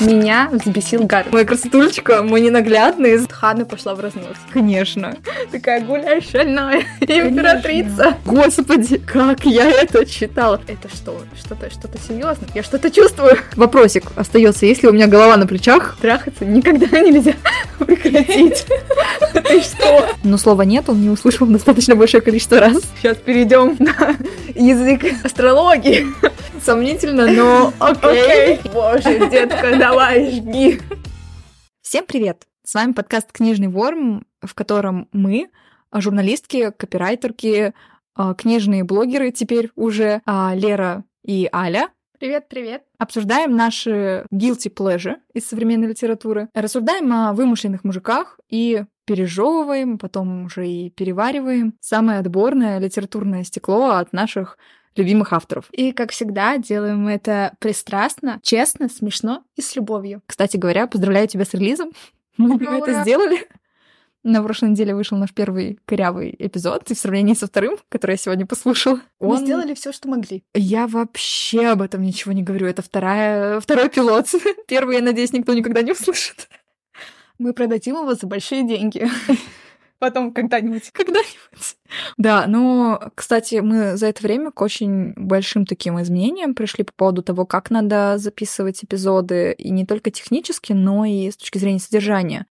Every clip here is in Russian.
Меня взбесил Гарри. Моя красотулечка, мой ненаглядный. Хана пошла в разнос. Конечно. Такая гуляй шальная императрица. Господи, как я это читала. Это что? Что-то что-то серьезное? Я что-то чувствую. Вопросик остается, если у меня голова на плечах. Трахаться никогда нельзя прекратить. Ты что? Но слова нет, он не услышал достаточно большое количество раз. Сейчас перейдем на язык астрологии. Сомнительно, но окей. Боже, детка, давай, жги. Всем привет! С вами подкаст «Книжный ворм», в котором мы, журналистки, копирайтерки, а, книжные блогеры теперь уже, а, Лера и Аля, Привет, привет. обсуждаем наши guilty pleasure из современной литературы, рассуждаем о вымышленных мужиках и пережевываем, потом уже и перевариваем самое отборное литературное стекло от наших любимых авторов. И, как всегда, делаем это пристрастно, честно, смешно и с любовью. Кстати говоря, поздравляю тебя с релизом. Мы Ура, это сделали. На прошлой неделе вышел наш первый корявый эпизод, и в сравнении со вторым, который я сегодня послушала, Мы он- сделали все, что могли. Я вообще об этом ничего не говорю. Это вторая, второй пилот. Первый, я надеюсь, никто никогда не услышит. Мы продадим его за большие деньги. Потом когда-нибудь. Когда-нибудь. Да, но, кстати, мы за это время к очень большим таким изменениям пришли по поводу того, как надо записывать эпизоды, и не только технически, но и с точки зрения содержания.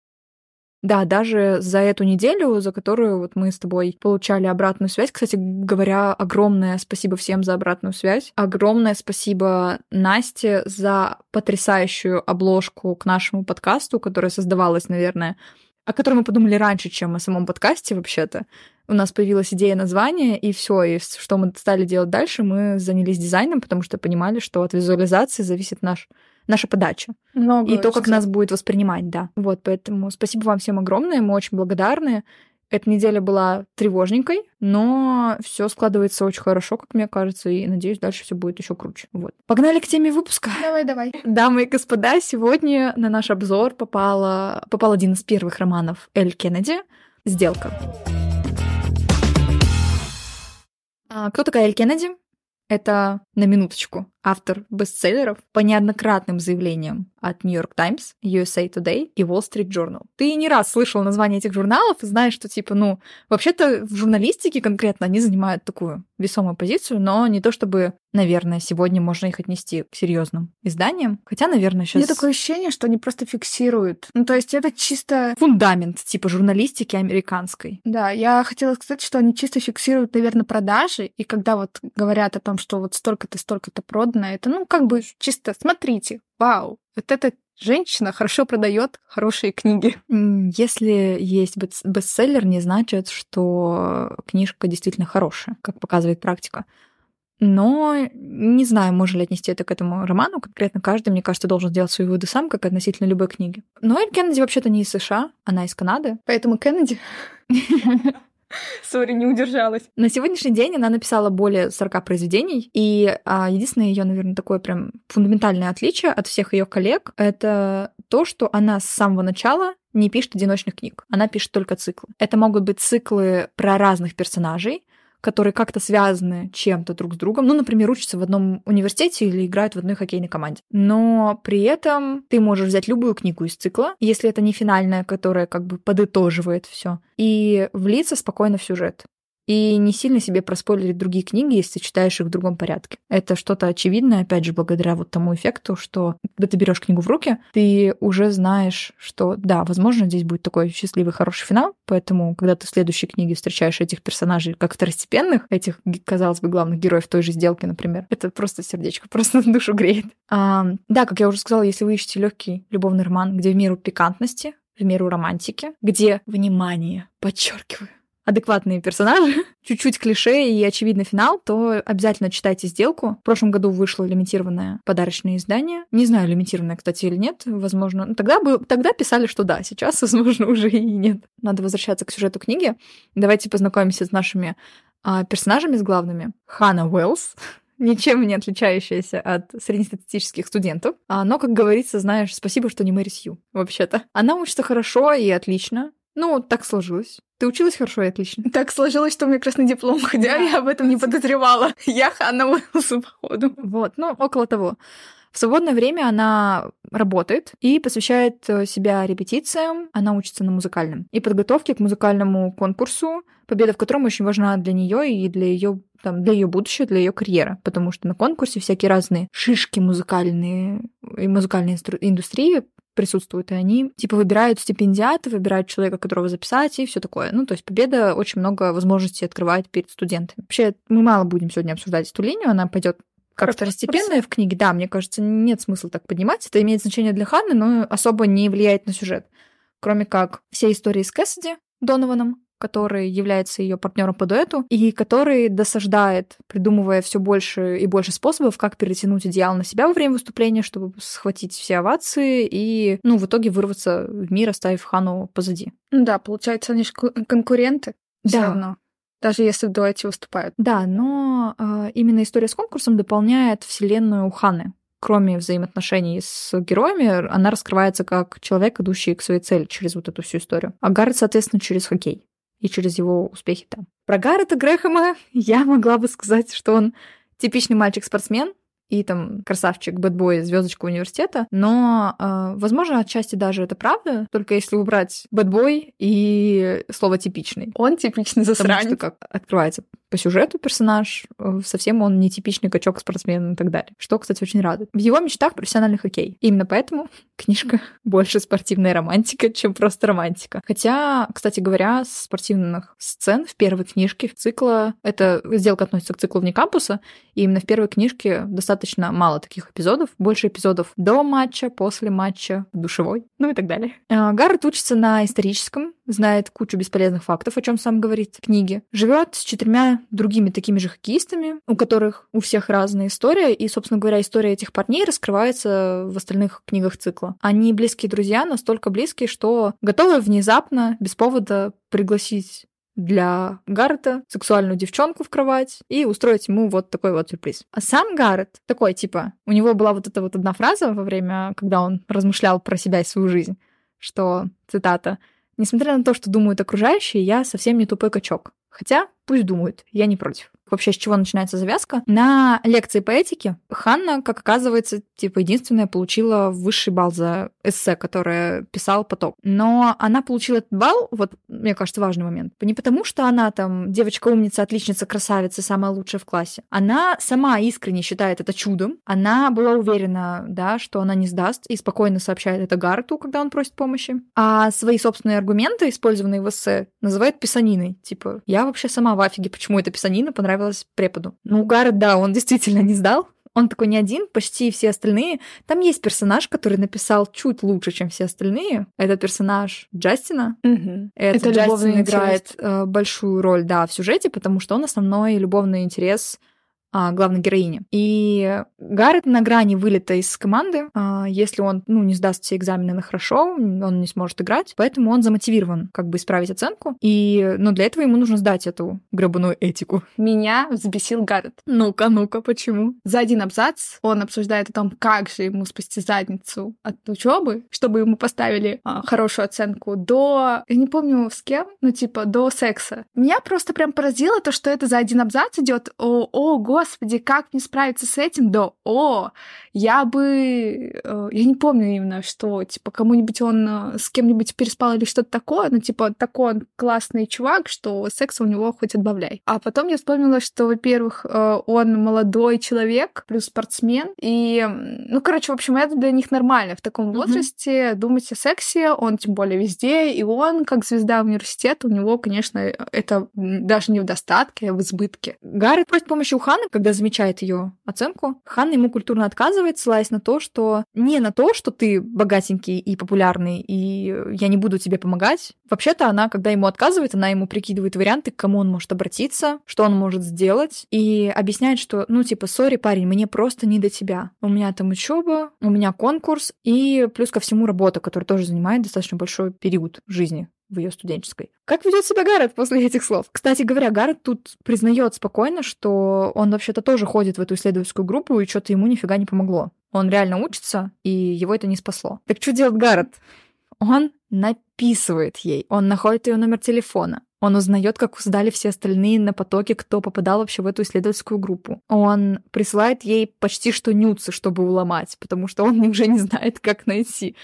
Да, даже за эту неделю, за которую вот мы с тобой получали обратную связь. Кстати говоря, огромное спасибо всем за обратную связь. Огромное спасибо Насте за потрясающую обложку к нашему подкасту, которая создавалась, наверное, о которой мы подумали раньше, чем о самом подкасте вообще-то. У нас появилась идея названия, и все, и что мы стали делать дальше, мы занялись дизайном, потому что понимали, что от визуализации зависит наш, наша подача. Много И то, как нас будет воспринимать, да. Вот, поэтому спасибо вам всем огромное, мы очень благодарны. Эта неделя была тревожненькой, но все складывается очень хорошо, как мне кажется, и надеюсь, дальше все будет еще круче. Вот. Погнали к теме выпуска. Давай, давай. Дамы и господа, сегодня на наш обзор попала, попал один из первых романов Эль Кеннеди «Сделка». А, Кто такая Эль Кеннеди? Это, на минуточку, автор бестселлеров по неоднократным заявлениям от New York Times, USA Today и Wall Street Journal. Ты не раз слышал название этих журналов и знаешь, что, типа, ну, вообще-то в журналистике конкретно они занимают такую весомую позицию, но не то чтобы, наверное, сегодня можно их отнести к серьезным изданиям. Хотя, наверное, У сейчас меня такое ощущение, что они просто фиксируют. Ну, то есть это чисто... фундамент типа журналистики американской. Да, я хотела сказать, что они чисто фиксируют, наверное, продажи, и когда вот говорят о том, что вот столько-то, столько-то продано, это, ну, как бы чисто, смотрите, вау, вот эта женщина хорошо продает хорошие книги. Если есть бестс- бестселлер, не значит, что книжка действительно хорошая, как показывает практика. Но не знаю, можно ли отнести это к этому роману. Конкретно каждый, мне кажется, должен сделать свои выводы сам, как относительно любой книги. Но Эль Кеннеди вообще-то не из США, она из Канады. Поэтому Кеннеди... Сори, не удержалась. На сегодняшний день она написала более 40 произведений, и а, единственное ее, наверное, такое прям фундаментальное отличие от всех ее коллег — это то, что она с самого начала не пишет одиночных книг. Она пишет только циклы. Это могут быть циклы про разных персонажей, которые как-то связаны чем-то друг с другом. Ну, например, учатся в одном университете или играют в одной хоккейной команде. Но при этом ты можешь взять любую книгу из цикла, если это не финальная, которая как бы подытоживает все, и влиться спокойно в сюжет. И не сильно себе проспойлерить другие книги, если читаешь их в другом порядке. Это что-то очевидное, опять же, благодаря вот тому эффекту, что когда ты берешь книгу в руки, ты уже знаешь, что да, возможно, здесь будет такой счастливый, хороший финал, поэтому, когда ты в следующей книге встречаешь этих персонажей как второстепенных, этих, казалось бы, главных героев той же сделки, например, это просто сердечко, просто душу греет. А, да, как я уже сказала, если вы ищете легкий любовный роман, где в меру пикантности, в меру романтики, где, внимание, подчеркиваю, адекватные персонажи, чуть-чуть клише и очевидный финал, то обязательно читайте сделку. В прошлом году вышло лимитированное подарочное издание. Не знаю, лимитированное, кстати, или нет. Возможно, ну, тогда, бы, тогда писали, что да, сейчас, возможно, уже и нет. Надо возвращаться к сюжету книги. Давайте познакомимся с нашими а, персонажами, с главными. Ханна Уэллс, ничем не отличающаяся от среднестатистических студентов. А, но, как говорится, знаешь, спасибо, что не Мэри Сью, вообще-то. Она учится хорошо и отлично. Ну, так сложилось. Ты училась хорошо и отлично. Так сложилось, что у меня красный диплом, хотя я об этом не подозревала. Я Ханна Уэллс, походу. Вот, ну, около того. В свободное время она работает и посвящает э, себя репетициям. Она учится на музыкальном и подготовке к музыкальному конкурсу, победа в котором очень важна для нее и для ее там, для ее будущего, для ее карьеры, потому что на конкурсе всякие разные шишки музыкальные и музыкальные индустрии присутствуют, и они типа выбирают стипендиата, выбирают человека, которого записать, и все такое. Ну, то есть победа очень много возможностей открывает перед студентами. Вообще, мы мало будем сегодня обсуждать эту линию, она пойдет как второстепенная в книге, да, мне кажется, нет смысла так поднимать. Это имеет значение для Ханны, но особо не влияет на сюжет. Кроме как все истории с Кэссиди Донованом, который является ее партнером по дуэту, и который досаждает, придумывая все больше и больше способов, как перетянуть идеал на себя во время выступления, чтобы схватить все овации и, ну, в итоге вырваться в мир, оставив Хану позади. Ну да, получается, они же конкуренты. Да. равно даже если в дуэте выступают. Да, но э, именно история с конкурсом дополняет вселенную Ханы. Кроме взаимоотношений с героями, она раскрывается как человек, идущий к своей цели через вот эту всю историю. А Гаррет, соответственно, через хоккей и через его успехи там. Про Гаррета Грэхэма я могла бы сказать, что он типичный мальчик-спортсмен, и там красавчик, бэтбой, звездочка университета. Но, э, возможно, отчасти даже это правда, только если убрать бэтбой и слово типичный. Он типичный засранец. Потому что как открывается по сюжету персонаж, э, совсем он не типичный качок, спортсмен и так далее. Что, кстати, очень радует. В его мечтах профессиональный хоккей. Именно поэтому книжка больше спортивная романтика, чем просто романтика. Хотя, кстати говоря, спортивных сцен в первой книжке в цикла, эта сделка относится к циклу вне кампуса, и именно в первой книжке достаточно мало таких эпизодов, больше эпизодов до матча, после матча, душевой, ну и так далее. Э, Гаррет учится на историческом, знает кучу бесполезных фактов, о чем сам говорит в книге, живет с четырьмя другими такими же хоккеистами, у которых у всех разная история, и, собственно говоря, история этих парней раскрывается в остальных книгах цикла. Они близкие друзья, настолько близкие, что готовы внезапно, без повода пригласить для Гаррета сексуальную девчонку в кровать и устроить ему вот такой вот сюрприз. А сам Гаррет такой, типа, у него была вот эта вот одна фраза во время, когда он размышлял про себя и свою жизнь, что, цитата, «Несмотря на то, что думают окружающие, я совсем не тупой качок. Хотя пусть думают, я не против вообще с чего начинается завязка. На лекции по этике Ханна, как оказывается, типа единственная получила высший балл за эссе, которое писал поток. Но она получила этот балл, вот, мне кажется, важный момент, не потому, что она там девочка умница, отличница, красавица, самая лучшая в классе. Она сама искренне считает это чудом. Она была уверена, да, что она не сдаст и спокойно сообщает это Гарту, когда он просит помощи. А свои собственные аргументы, использованные в эссе, называет писаниной. Типа, я вообще сама в афиге, почему эта писанина понравилась понравилось преподу. Ну, Гаррет, да, он действительно не сдал. Он такой не один, почти все остальные. Там есть персонаж, который написал чуть лучше, чем все остальные. Это персонаж Джастина. Угу. Это, Это Джастин играет э, большую роль, да, в сюжете, потому что он основной любовный интерес а, главной героини. И Гаррет на грани вылета из команды. А, если он ну, не сдаст все экзамены на хорошо, он не сможет играть. Поэтому он замотивирован как бы исправить оценку. И ну, для этого ему нужно сдать эту гребаную этику. Меня взбесил Гаррет. Ну-ка, ну-ка, почему? За один абзац он обсуждает о том, как же ему спасти задницу от учебы, чтобы ему поставили а, хорошую оценку до... Я не помню с кем, ну типа до секса. Меня просто прям поразило то, что это за один абзац идет. О, о, господи, как мне справиться с этим? Да, о, я бы... Э, я не помню именно, что, типа, кому-нибудь он э, с кем-нибудь переспал или что-то такое, но, типа, такой он классный чувак, что секса у него хоть отбавляй. А потом я вспомнила, что, во-первых, э, он молодой человек, плюс спортсмен, и, ну, короче, в общем, это для них нормально в таком mm-hmm. возрасте думать о сексе, он тем более везде, и он, как звезда университета, у него, конечно, это даже не в достатке, а в избытке. Гарри просит помощи у Ханы, когда замечает ее оценку. Ханна ему культурно отказывает, ссылаясь на то, что не на то, что ты богатенький и популярный, и я не буду тебе помогать. Вообще-то она, когда ему отказывает, она ему прикидывает варианты, к кому он может обратиться, что он может сделать, и объясняет, что, ну, типа, сори, парень, мне просто не до тебя. У меня там учеба, у меня конкурс, и плюс ко всему работа, которая тоже занимает достаточно большой период жизни в ее студенческой. Как ведет себя Гаррет после этих слов? Кстати говоря, Гаррет тут признает спокойно, что он вообще-то тоже ходит в эту исследовательскую группу, и что-то ему нифига не помогло. Он реально учится, и его это не спасло. Так что делает Гаррет? Он написывает ей, он находит ее номер телефона, Он узнает, как сдали все остальные на потоке, кто попадал вообще в эту исследовательскую группу. Он присылает ей почти что нюцы, чтобы уломать, потому что он уже не знает, как найти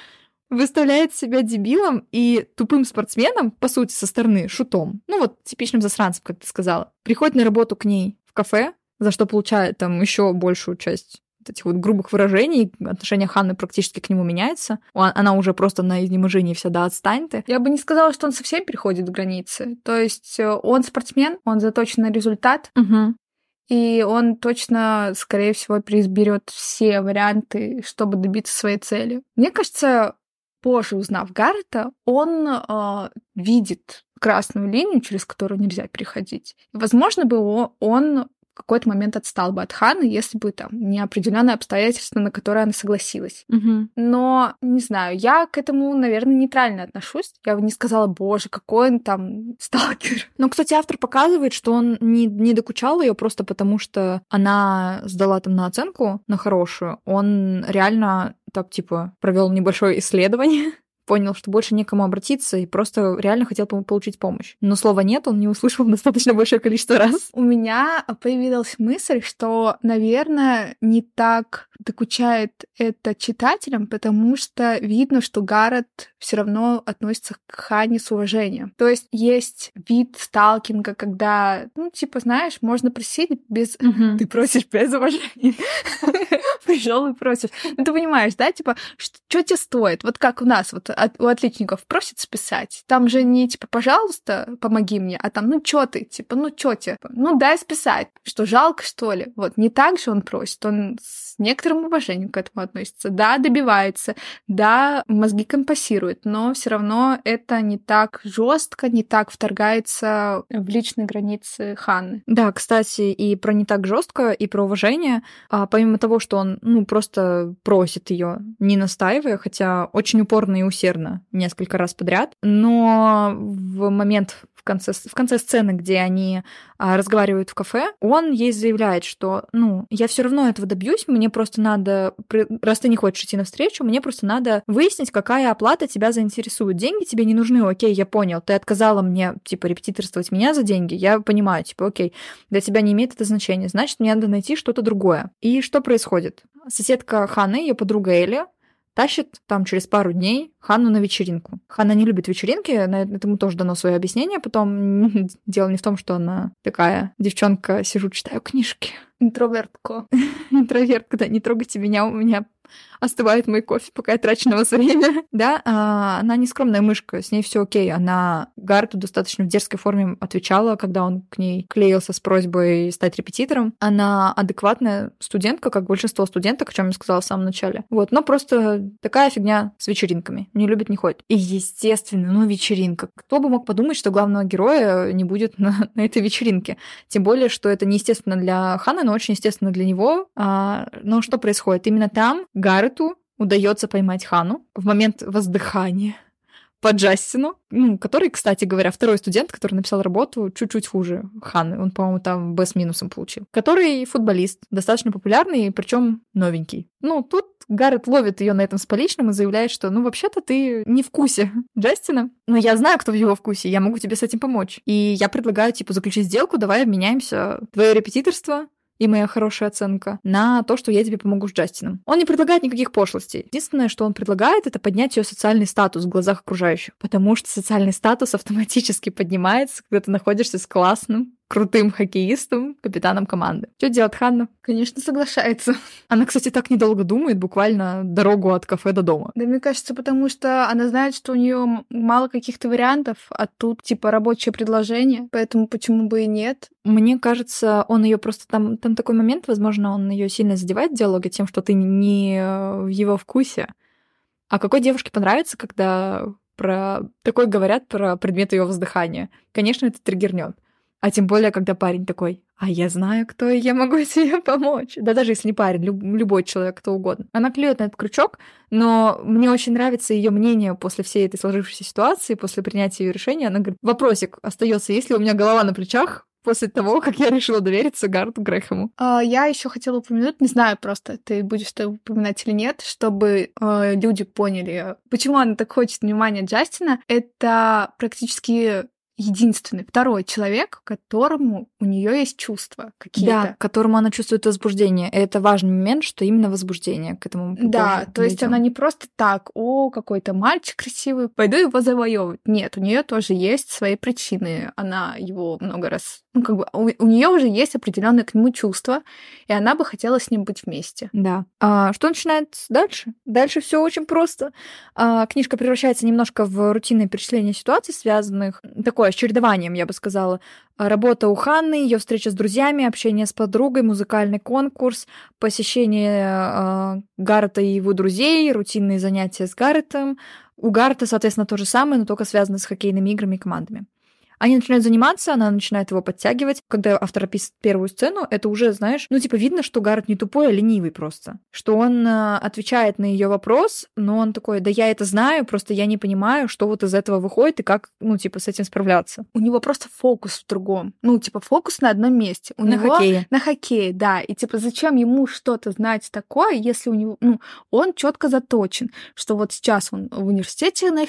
выставляет себя дебилом и тупым спортсменом, по сути, со стороны, шутом. Ну вот, типичным засранцем, как ты сказала. Приходит на работу к ней в кафе, за что получает там еще большую часть вот этих вот грубых выражений, отношение Ханны практически к нему меняется. Она уже просто на изнеможении вся, да, отстань ты. Я бы не сказала, что он совсем переходит границы. То есть э, он спортсмен, он заточен на результат, угу. и он точно, скорее всего, переизберет все варианты, чтобы добиться своей цели. Мне кажется, позже узнав Гаррета, он э, видит красную линию, через которую нельзя переходить. возможно, бы он какой-то момент отстал бы от Ханы, если бы там не определенные обстоятельства, на которые она согласилась. Угу. Но, не знаю, я к этому, наверное, нейтрально отношусь. Я бы не сказала, боже, какой он там сталкер. Но, кстати, автор показывает, что он не, не докучал ее просто потому, что она сдала там на оценку, на хорошую. Он реально так, типа, провел небольшое исследование понял, что больше некому обратиться и просто реально хотел получить помощь. Но слова «нет» он не услышал достаточно большое количество раз. У меня появилась мысль, что, наверное, не так докучает это читателям, потому что видно, что Гаррет все равно относится к Хане с уважением. То есть есть вид сталкинга, когда, ну, типа, знаешь, можно просить без... Ты просишь без уважения. Пришел и просишь. Ну, ты понимаешь, да, типа, что тебе стоит? Вот как у нас, вот от, у отличников просят списать. Там же не типа, пожалуйста, помоги мне, а там, ну чё ты, типа, ну чё тебе, ну дай списать. Что, жалко, что ли? Вот, не так же он просит, он с некоторым уважением к этому относится. Да, добивается, да, мозги компасирует, но все равно это не так жестко, не так вторгается в личные границы Ханны. Да, кстати, и про не так жестко, и про уважение. А, помимо того, что он, ну, просто просит ее, не настаивая, хотя очень упорно и усердно несколько раз подряд, но в момент в конце, в конце сцены, где они а, разговаривают в кафе, он ей заявляет, что, ну, я все равно этого добьюсь, мне просто надо, раз ты не хочешь идти навстречу, мне просто надо выяснить, какая оплата тебя заинтересует. Деньги тебе не нужны, окей, я понял, ты отказала мне, типа, репетиторствовать меня за деньги, я понимаю, типа, окей, для тебя не имеет это значения, значит, мне надо найти что-то другое. И что происходит? Соседка Ханы, ее подруга Эли, тащит там через пару дней Ханну на вечеринку. Ханна не любит вечеринки, на этому тоже дано свое объяснение. Потом дело не в том, что она такая девчонка, сижу, читаю книжки. Интровертко. Интровертка, да, не трогайте меня, у меня остывает мой кофе, пока я трачу на вас время. да, а, она не скромная мышка, с ней все окей. Она Гарту достаточно в дерзкой форме отвечала, когда он к ней клеился с просьбой стать репетитором. Она адекватная студентка, как большинство студенток, о чем я сказала в самом начале. Вот, но просто такая фигня с вечеринками. Не любит, не ходит. И, естественно, ну, вечеринка. Кто бы мог подумать, что главного героя не будет на, на этой вечеринке? Тем более, что это неестественно для Хана, но очень естественно для него. А, но что происходит? Именно там Гаррету удается поймать Хану в момент воздыхания по Джастину, ну, который, кстати говоря, второй студент, который написал работу чуть-чуть хуже Ханы. Он, по-моему, там Б с минусом получил. Который футболист, достаточно популярный, причем новенький. Ну, тут Гаррет ловит ее на этом с поличным и заявляет, что, ну, вообще-то ты не в вкусе Джастина, но я знаю, кто в его вкусе, я могу тебе с этим помочь. И я предлагаю, типа, заключить сделку, давай обменяемся. Твое репетиторство и моя хорошая оценка на то, что я тебе помогу с Джастином. Он не предлагает никаких пошлостей. Единственное, что он предлагает, это поднять ее социальный статус в глазах окружающих, потому что социальный статус автоматически поднимается, когда ты находишься с классным, крутым хоккеистом, капитаном команды. Что делает Ханна? Конечно, соглашается. Она, кстати, так недолго думает, буквально дорогу от кафе до дома. Да, мне кажется, потому что она знает, что у нее мало каких-то вариантов, а тут типа рабочее предложение, поэтому почему бы и нет? Мне кажется, он ее просто там, там такой момент, возможно, он ее сильно задевает в диалоге тем, что ты не в его вкусе. А какой девушке понравится, когда про такое говорят про предмет ее воздыхания? Конечно, это триггернет. А тем более, когда парень такой, а я знаю, кто, и я могу тебе помочь. Да даже если не парень, люб- любой человек, кто угодно. Она клюет на этот крючок, но мне очень нравится ее мнение после всей этой сложившейся ситуации, после принятия ее решения. Она говорит, вопросик остается, если у меня голова на плечах, после того, как я решила довериться Гарту Грэхэму. А, я еще хотела упомянуть, не знаю просто, ты будешь это упоминать или нет, чтобы э, люди поняли, почему она так хочет внимания Джастина. Это практически единственный, второй человек, которому у нее есть чувства какие-то. Да, которому она чувствует возбуждение. И это важный момент, что именно возбуждение к этому Да, то есть она не просто так, о, какой-то мальчик красивый, пойду его завоевывать. Нет, у нее тоже есть свои причины. Она его много раз ну, как бы у, у нее уже есть определенное к нему чувство, и она бы хотела с ним быть вместе. Да. А, что начинается дальше? Дальше все очень просто. А, книжка превращается немножко в рутинное перечисление ситуаций, связанных такое с чередованием, я бы сказала. Работа у Ханны, ее встреча с друзьями, общение с подругой, музыкальный конкурс, посещение э, Гаррета и его друзей, рутинные занятия с Гарретом. У Гаррета, соответственно, то же самое, но только связано с хоккейными играми и командами. Они начинают заниматься, она начинает его подтягивать. Когда автор описывает первую сцену, это уже, знаешь, ну, типа, видно, что Гаррет не тупой, а ленивый просто. Что он э, отвечает на ее вопрос, но он такой, да я это знаю, просто я не понимаю, что вот из этого выходит и как, ну, типа, с этим справляться. У него просто фокус в другом. Ну, типа, фокус на одном месте. У на него... хоккее. На хоккее, да. И, типа, зачем ему что-то знать такое, если у него, ну, он четко заточен, что вот сейчас он в университете на... э,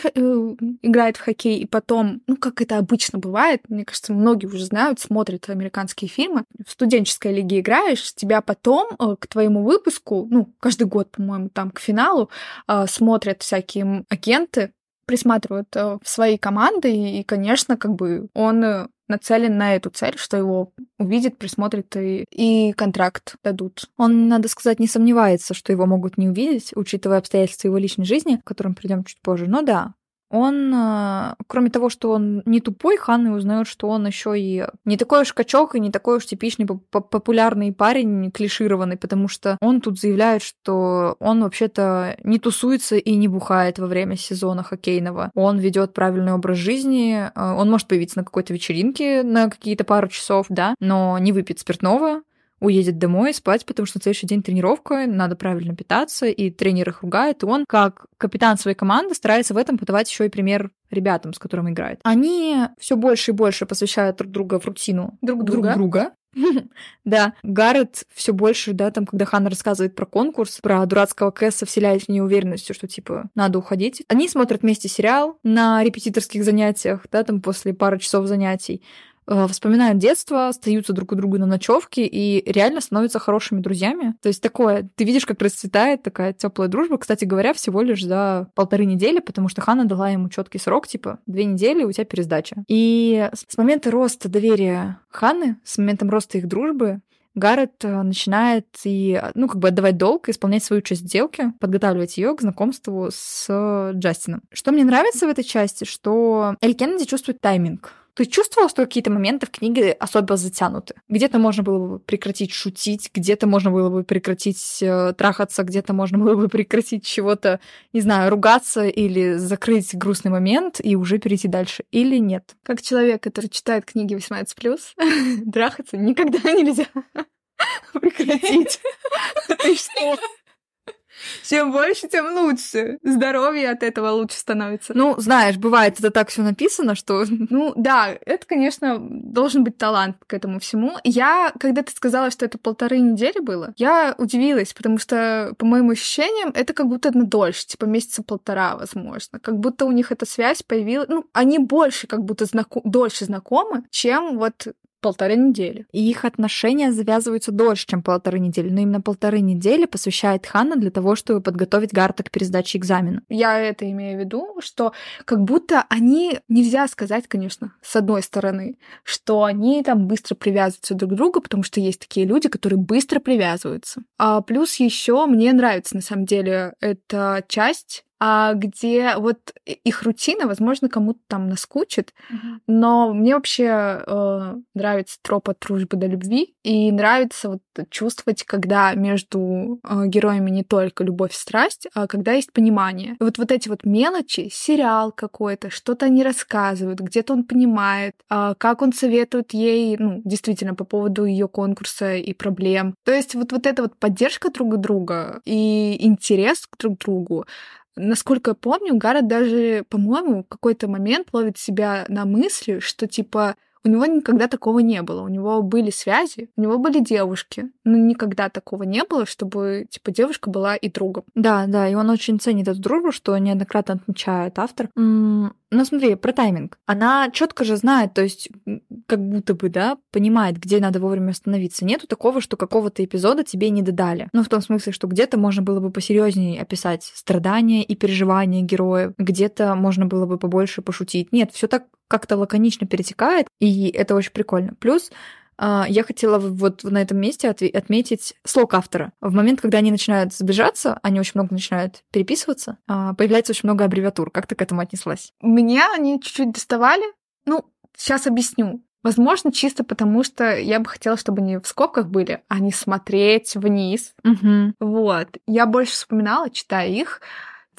играет в хоккей, и потом, ну, как это обычно бывает, мне кажется, многие уже знают, смотрят американские фильмы. В студенческой лиге играешь, тебя потом э, к твоему выпуску, ну, каждый год, по-моему, там к финалу э, смотрят всякие агенты, присматривают э, в свои команды, и, конечно, как бы он нацелен на эту цель, что его увидят, присмотрят и, и контракт дадут. Он, надо сказать, не сомневается, что его могут не увидеть, учитывая обстоятельства его личной жизни, к которым придем чуть позже. Но да, он, э, кроме того, что он не тупой, Ханна узнает, что он еще и не такой уж качок и не такой уж типичный популярный парень, клишированный, потому что он тут заявляет, что он вообще-то не тусуется и не бухает во время сезона хоккейного. Он ведет правильный образ жизни, э, он может появиться на какой-то вечеринке на какие-то пару часов, да, но не выпьет спиртного, уедет домой спать, потому что на следующий день тренировка, надо правильно питаться, и тренер их ругает, и он, как капитан своей команды, старается в этом подавать еще и пример ребятам, с которыми играет. Они все больше и больше посвящают друг друга в рутину друг друга. Друг друга. Да, Гаррет все больше, да, там, когда Ханна рассказывает про конкурс, про дурацкого Кэса, вселяет в нее уверенностью, что, типа, надо уходить. Они смотрят вместе сериал на репетиторских занятиях, да, там, после пары часов занятий. Э, вспоминают детство, остаются друг у друга на ночевке и реально становятся хорошими друзьями. То есть такое, ты видишь, как расцветает такая теплая дружба. Кстати говоря, всего лишь за полторы недели, потому что Хана дала ему четкий срок, типа две недели, у тебя пересдача. И с момента роста доверия Ханы, с моментом роста их дружбы, Гаррет э, начинает и, ну, как бы отдавать долг, исполнять свою часть сделки, подготавливать ее к знакомству с Джастином. Что мне нравится в этой части, что Эль Кеннеди чувствует тайминг ты чувствовал, что какие-то моменты в книге особо затянуты? Где-то можно было бы прекратить шутить, где-то можно было бы прекратить э, трахаться, где-то можно было бы прекратить чего-то, не знаю, ругаться или закрыть грустный момент и уже перейти дальше, или нет? Как человек, который читает книги 18+, трахаться никогда нельзя прекратить. Ты что? Чем больше, тем лучше. Здоровье от этого лучше становится. Ну, знаешь, бывает это так все написано, что... Ну, да, это, конечно, должен быть талант к этому всему. Я, когда ты сказала, что это полторы недели было, я удивилась, потому что, по моим ощущениям, это как будто на дольше, типа месяца полтора, возможно. Как будто у них эта связь появилась... Ну, они больше как будто знаком... дольше знакомы, чем вот полторы недели. И их отношения завязываются дольше, чем полторы недели. Но именно полторы недели посвящает Ханна для того, чтобы подготовить Гарта к пересдаче экзамена. Я это имею в виду, что как будто они, нельзя сказать, конечно, с одной стороны, что они там быстро привязываются друг к другу, потому что есть такие люди, которые быстро привязываются. А плюс еще мне нравится, на самом деле, эта часть где вот их рутина, возможно, кому-то там наскучит, mm-hmm. но мне вообще э, нравится троп от дружбы до любви, и нравится вот чувствовать, когда между э, героями не только любовь и страсть, а когда есть понимание. И вот вот эти вот мелочи, сериал какой-то, что-то они рассказывают, где-то он понимает, э, как он советует ей, ну, действительно, по поводу ее конкурса и проблем. То есть вот, вот эта вот поддержка друг друга и интерес к друг другу, Насколько я помню, Гаррет даже, по-моему, в какой-то момент ловит себя на мысли, что, типа, У него никогда такого не было. У него были связи, у него были девушки, но никогда такого не было, чтобы, типа, девушка была и другом. Да, да, и он очень ценит эту дружбу, что неоднократно отмечает автор. Ну, смотри, про тайминг. Она четко же знает, то есть как будто бы, да, понимает, где надо вовремя остановиться. Нету такого, что какого-то эпизода тебе не додали. Ну, в том смысле, что где-то можно было бы посерьезнее описать страдания и переживания героев, где-то можно было бы побольше пошутить. Нет, все так как-то лаконично перетекает, и это очень прикольно. Плюс а, я хотела вот на этом месте отметить слог автора. В момент, когда они начинают сближаться, они очень много начинают переписываться, а, появляется очень много аббревиатур. Как ты к этому отнеслась? Мне они чуть-чуть доставали. Ну, сейчас объясню. Возможно, чисто потому, что я бы хотела, чтобы они в скобках были, а не смотреть вниз. Угу. Вот. Я больше вспоминала, читая их,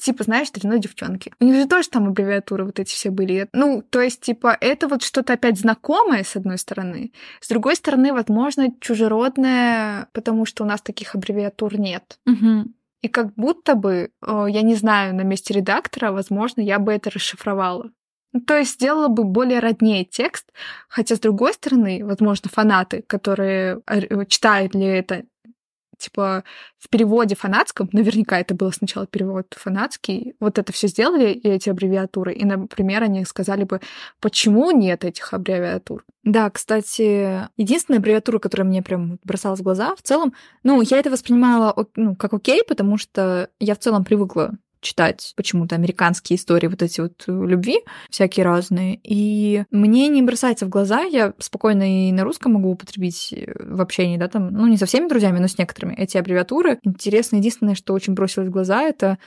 типа, знаешь, дрянной девчонки. У них же тоже там аббревиатуры вот эти все были. Ну, то есть, типа, это вот что-то опять знакомое, с одной стороны. С другой стороны, возможно, чужеродное, потому что у нас таких аббревиатур нет. Угу. И как будто бы, я не знаю, на месте редактора, возможно, я бы это расшифровала. Ну, то есть сделала бы более роднее текст, хотя, с другой стороны, возможно, фанаты, которые э, читают ли это типа в переводе фанатском, наверняка это было сначала перевод фанатский, вот это все сделали, и эти аббревиатуры, и, например, они сказали бы, почему нет этих аббревиатур. Да, кстати, единственная аббревиатура, которая мне прям бросалась в глаза, в целом, ну, я это воспринимала ну, как окей, потому что я в целом привыкла читать почему-то американские истории вот эти вот э, любви, всякие разные. И мне не бросается в глаза, я спокойно и на русском могу употребить э, в общении, да, там, ну, не со всеми друзьями, но с некоторыми эти аббревиатуры. Интересно, единственное, что очень бросилось в глаза, это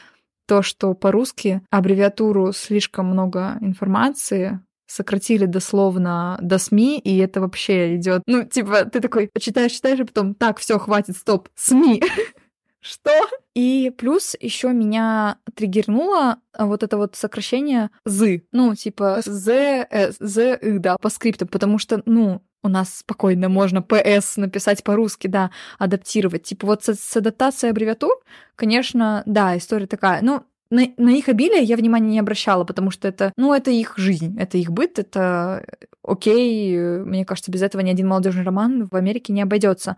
то, что по-русски аббревиатуру слишком много информации сократили дословно до СМИ, и это вообще идет. Ну, типа, ты такой читаешь, читаешь, и потом так, все, хватит, стоп, СМИ. Что? И плюс еще меня триггернуло а, вот это вот сокращение «зы». Ну, типа «з», э, «з», да, по скриптам, потому что, ну, у нас спокойно можно «ПС» написать по-русски, да, адаптировать. Типа вот с, с адаптацией аббревиатур, конечно, да, история такая. Ну, на, на их обилие я внимания не обращала, потому что это, ну, это их жизнь, это их быт, это окей. Мне кажется, без этого ни один молодежный роман в Америке не обойдется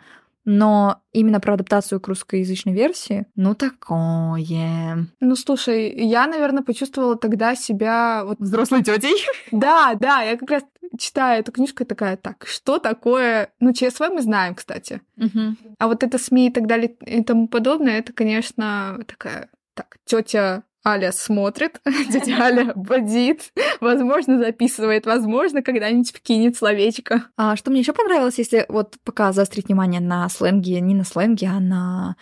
но именно про адаптацию к русскоязычной версии, ну такое. Ну слушай, я, наверное, почувствовала тогда себя вот взрослой тетей. Да, да, я как раз читаю эту книжку и такая, так, что такое? Ну, ЧСВ мы знаем, кстати. А вот это СМИ и так далее и тому подобное, это, конечно, такая, так, тетя Аля смотрит, тетя Аля бодит, возможно, записывает, возможно, когда-нибудь вкинет словечко. А что мне еще понравилось, если вот пока заострить внимание на сленге, не на сленге, а на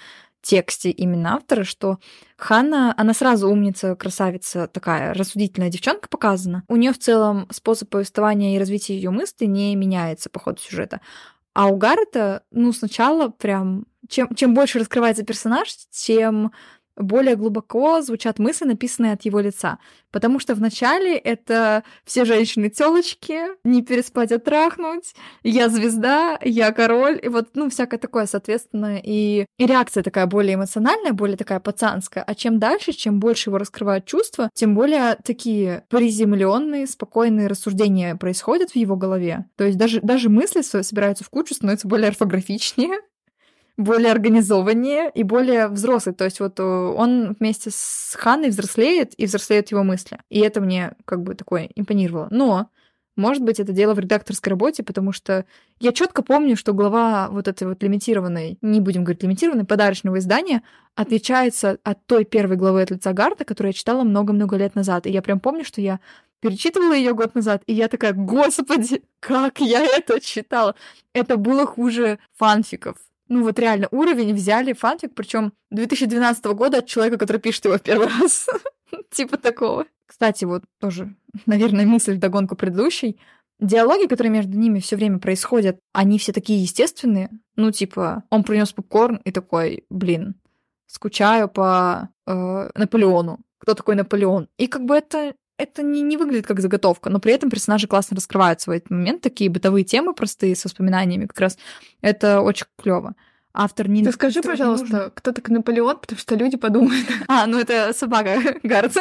тексте именно автора, что Ханна, она сразу умница, красавица, такая рассудительная девчонка показана. У нее в целом способ повествования и развития ее мысли не меняется по ходу сюжета. А у Гаррета, ну, сначала прям... Чем, чем больше раскрывается персонаж, тем более глубоко звучат мысли, написанные от его лица. Потому что вначале это все женщины телочки, не переспать, а трахнуть, я звезда, я король, и вот, ну, всякое такое, соответственно, и, и реакция такая более эмоциональная, более такая пацанская. А чем дальше, чем больше его раскрывают чувства, тем более такие приземленные, спокойные рассуждения происходят в его голове. То есть даже, даже мысли собираются в кучу, становятся более орфографичнее, более организованнее и более взрослый. То есть вот э, он вместе с Ханной взрослеет, и взрослеют его мысли. И это мне как бы такое импонировало. Но может быть, это дело в редакторской работе, потому что я четко помню, что глава вот этой вот лимитированной, не будем говорить лимитированной, подарочного издания отличается от той первой главы от лица Гарта, которую я читала много-много лет назад. И я прям помню, что я перечитывала ее год назад, и я такая, господи, как я это читала. Это было хуже фанфиков ну вот реально уровень взяли фанфик, причем 2012 года от человека, который пишет его в первый раз. типа такого. Кстати, вот тоже, наверное, мысль в догонку предыдущей. Диалоги, которые между ними все время происходят, они все такие естественные. Ну, типа, он принес попкорн и такой, блин, скучаю по э, Наполеону. Кто такой Наполеон? И как бы это это не, не выглядит как заготовка, но при этом персонажи классно раскрываются в этот момент, такие бытовые темы простые с воспоминаниями как раз. Это очень клево. Автор не... Ты скажи, пожалуйста, кто так Наполеон, потому что люди подумают. А, ну это собака Гарца.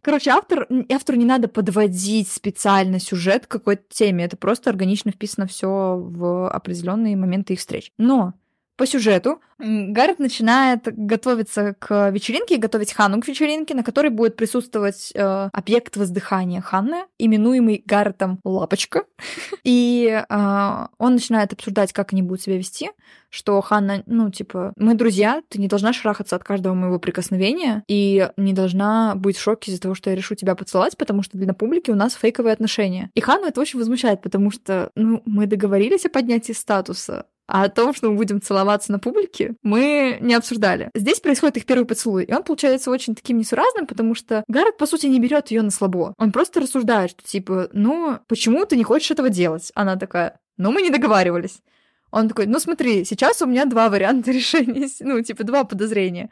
Короче, автор, автору не надо подводить специально сюжет к какой-то теме. Это просто органично вписано все в определенные моменты их встреч. Но по сюжету Гаррет начинает готовиться к вечеринке, готовить Ханну к вечеринке, на которой будет присутствовать э, объект воздыхания Ханны, именуемый Гарретом Лапочка. И э, он начинает обсуждать, как они будут себя вести, что Ханна, ну, типа, мы друзья, ты не должна шарахаться от каждого моего прикосновения и не должна быть в шоке из-за того, что я решу тебя поцеловать, потому что для публики у нас фейковые отношения. И Ханну это очень возмущает, потому что, ну, мы договорились о поднятии статуса, а о том, что мы будем целоваться на публике, мы не обсуждали. Здесь происходит их первый поцелуй, и он получается очень таким несуразным, потому что Гаррет, по сути, не берет ее на слабо. Он просто рассуждает, что типа, ну, почему ты не хочешь этого делать? Она такая, ну, мы не договаривались. Он такой, ну, смотри, сейчас у меня два варианта решения, ну, типа, два подозрения.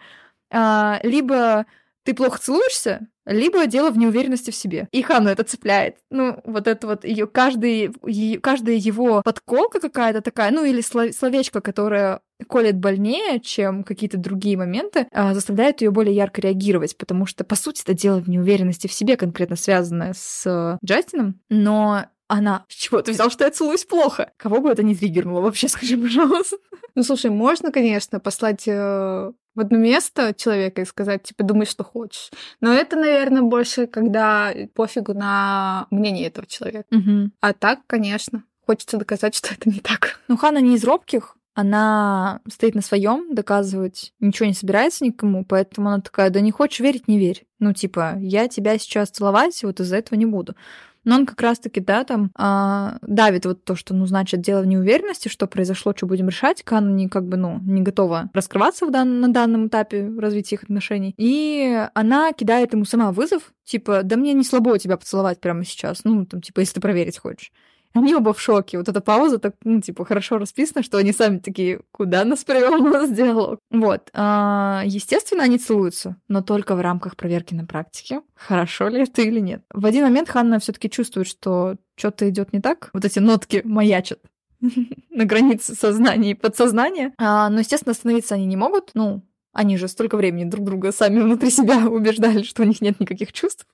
А, либо ты плохо целуешься, либо дело в неуверенности в себе. И Хану это цепляет. Ну, вот это вот ее каждый, ее, каждая его подколка какая-то такая, ну или словечко, которое колет больнее, чем какие-то другие моменты, а, заставляет ее более ярко реагировать, потому что, по сути, это дело в неуверенности в себе, конкретно связанное с Джастином, но она, с чего ты взял, что я целуюсь плохо? Кого бы это не триггернуло вообще, скажи, пожалуйста. Ну, слушай, можно, конечно, послать э, в одно место человека и сказать, типа, думай, что хочешь. Но это, наверное, больше, когда пофигу на мнение этого человека. Угу. А так, конечно, хочется доказать, что это не так. Ну, Хана не из робких, она стоит на своем, доказывать ничего не собирается никому, поэтому она такая, да не хочешь верить, не верь. Ну, типа, я тебя сейчас целовать, вот из-за этого не буду. Но он как раз-таки, да, там а, давит вот то, что, ну, значит, дело в неуверенности, что произошло, что будем решать. Кан не как бы, ну, не готова раскрываться в дан- на данном этапе развития их отношений. И она кидает ему сама вызов, типа, да мне не слабо тебя поцеловать прямо сейчас, ну, там, типа, если ты проверить хочешь. Они оба в шоке. Вот эта пауза так, ну, типа, хорошо расписана, что они сами такие, куда нас привел нас диалог. Вот. А, естественно, они целуются, но только в рамках проверки на практике. Хорошо ли это или нет. В один момент Ханна все таки чувствует, что что-то идет не так. Вот эти нотки маячат на границе сознания и подсознания. А, но, естественно, остановиться они не могут. Ну, они же столько времени друг друга сами внутри себя убеждали, что у них нет никаких чувств.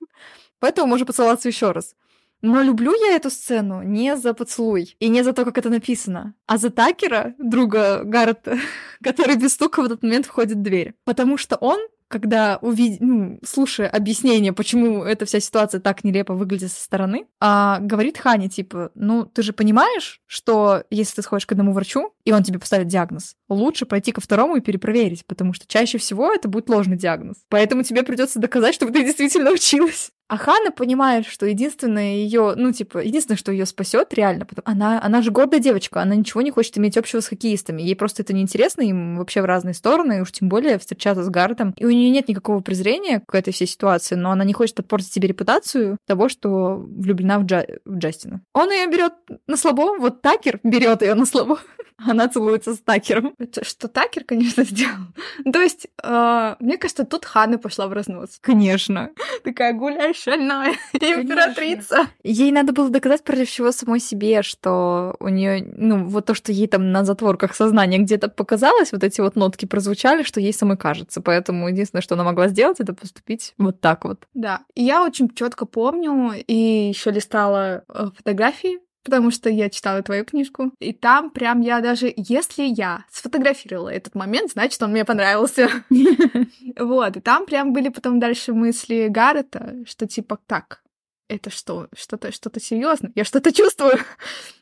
Поэтому можно поцеловаться еще раз. Но люблю я эту сцену не за поцелуй и не за то, как это написано, а за Такера, друга Гаррета, который без стука в этот момент входит в дверь. Потому что он когда увидит, ну, слушая объяснение, почему эта вся ситуация так нелепо выглядит со стороны, а, говорит Хане, типа, ну, ты же понимаешь, что если ты сходишь к одному врачу, и он тебе поставит диагноз, лучше пойти ко второму и перепроверить, потому что чаще всего это будет ложный диагноз. Поэтому тебе придется доказать, что ты действительно училась. А Хана понимает, что единственное ее, ну, типа, единственное, что ее спасет реально, потому она, она же гордая девочка, она ничего не хочет иметь общего с хоккеистами. Ей просто это неинтересно, им вообще в разные стороны, и уж тем более встречаться с Гартом. И у нее нет никакого презрения к этой всей ситуации, но она не хочет подпортить себе репутацию того, что влюблена в, Джа... в Джастина. Он ее берет на слабо, вот Такер берет ее на слабо. Она целуется с Такером. Что Такер, конечно, сделал. То есть, э, мне кажется, тут Ханна пошла в разнос. Конечно. Такая гуляй шальная императрица. Ей надо было доказать, прежде всего, самой себе, что у нее, ну, вот то, что ей там на затворках сознания где-то показалось, вот эти вот нотки прозвучали, что ей самой кажется. Поэтому единственное, что она могла сделать, это поступить вот так вот. Да. И я очень четко помню и еще листала э, фотографии потому что я читала твою книжку, и там прям я даже, если я сфотографировала этот момент, значит, он мне понравился. Вот, и там прям были потом дальше мысли Гаррета, что типа, так, это что, что-то что серьезно, я что-то чувствую.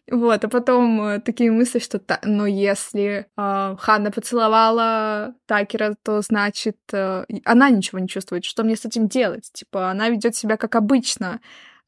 Вот, а потом э, такие мысли, что но если э, Ханна поцеловала Такера, то значит э, она ничего не чувствует. Что мне с этим делать? Типа, она ведет себя как обычно.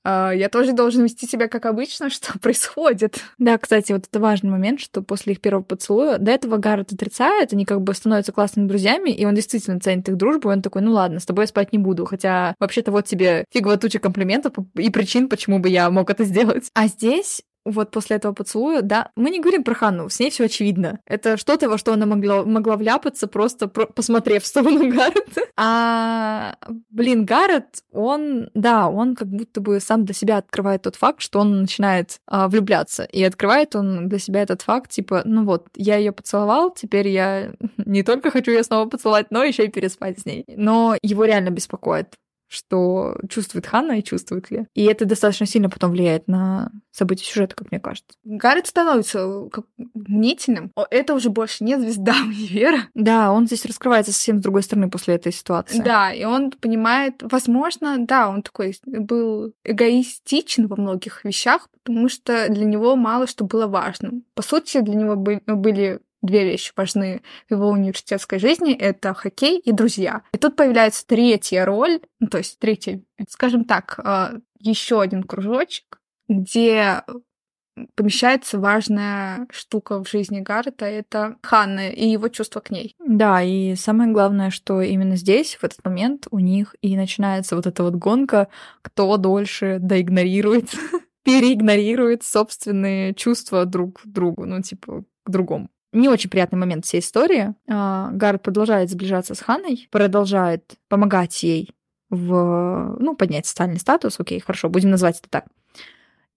А, я тоже должен вести себя как обычно, что происходит. Да, кстати, вот это важный момент, что после их первого поцелуя, до этого Гаррет отрицает, они как бы становятся классными друзьями, и он действительно ценит их дружбу, и он такой, ну ладно, с тобой я спать не буду, хотя вообще-то вот тебе фиговая туча комплиментов и причин, почему бы я мог это сделать. А здесь вот после этого поцелуя, да, мы не говорим про Ханну, с ней все очевидно. Это что-то, во что она могла, могла вляпаться, просто про посмотрев в сторону Гаррета. А, блин, Гаррет, он, да, он как будто бы сам для себя открывает тот факт, что он начинает а, влюбляться. И открывает он для себя этот факт, типа, ну вот, я ее поцеловал, теперь я не только хочу ее снова поцеловать, но еще и переспать с ней. Но его реально беспокоит что чувствует Ханна и чувствует ли. И это достаточно сильно потом влияет на события сюжета, как мне кажется. Гаррет становится э, как мнительным. Это уже больше не звезда универа. Да, он здесь раскрывается совсем с другой стороны после этой ситуации. Да, и он понимает, возможно, да, он такой был эгоистичен во многих вещах, потому что для него мало что было важным. По сути, для него были две вещи важны в его университетской жизни. Это хоккей и друзья. И тут появляется третья роль, ну, то есть третья, скажем так, а, еще один кружочек, где помещается важная штука в жизни Гаррета — это Ханна и его чувство к ней. Да, и самое главное, что именно здесь, в этот момент, у них и начинается вот эта вот гонка, кто дольше доигнорирует, переигнорирует собственные чувства друг к другу, ну, типа, к другому не очень приятный момент всей истории. А, Гаррет продолжает сближаться с Ханной, продолжает помогать ей в, ну, поднять социальный статус. Окей, хорошо, будем назвать это так.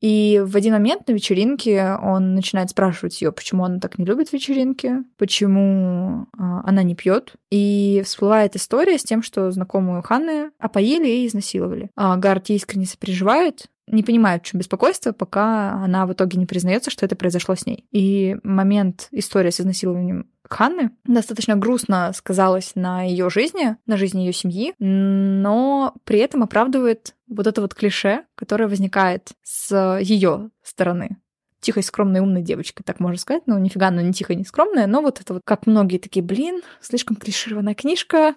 И в один момент на вечеринке он начинает спрашивать ее, почему она так не любит вечеринки, почему а, она не пьет. И всплывает история с тем, что знакомую Ханны опоили и изнасиловали. А Гаррет искренне сопереживает, не понимает, в чем беспокойство, пока она в итоге не признается, что это произошло с ней. И момент истории с изнасилованием Ханны достаточно грустно сказалось на ее жизни, на жизни ее семьи, но при этом оправдывает вот это вот клише, которое возникает с ее стороны тихой, скромной, умной девочкой, так можно сказать. Ну, нифига, она не тихая, не скромная, но вот это вот, как многие такие, блин, слишком клишированная книжка,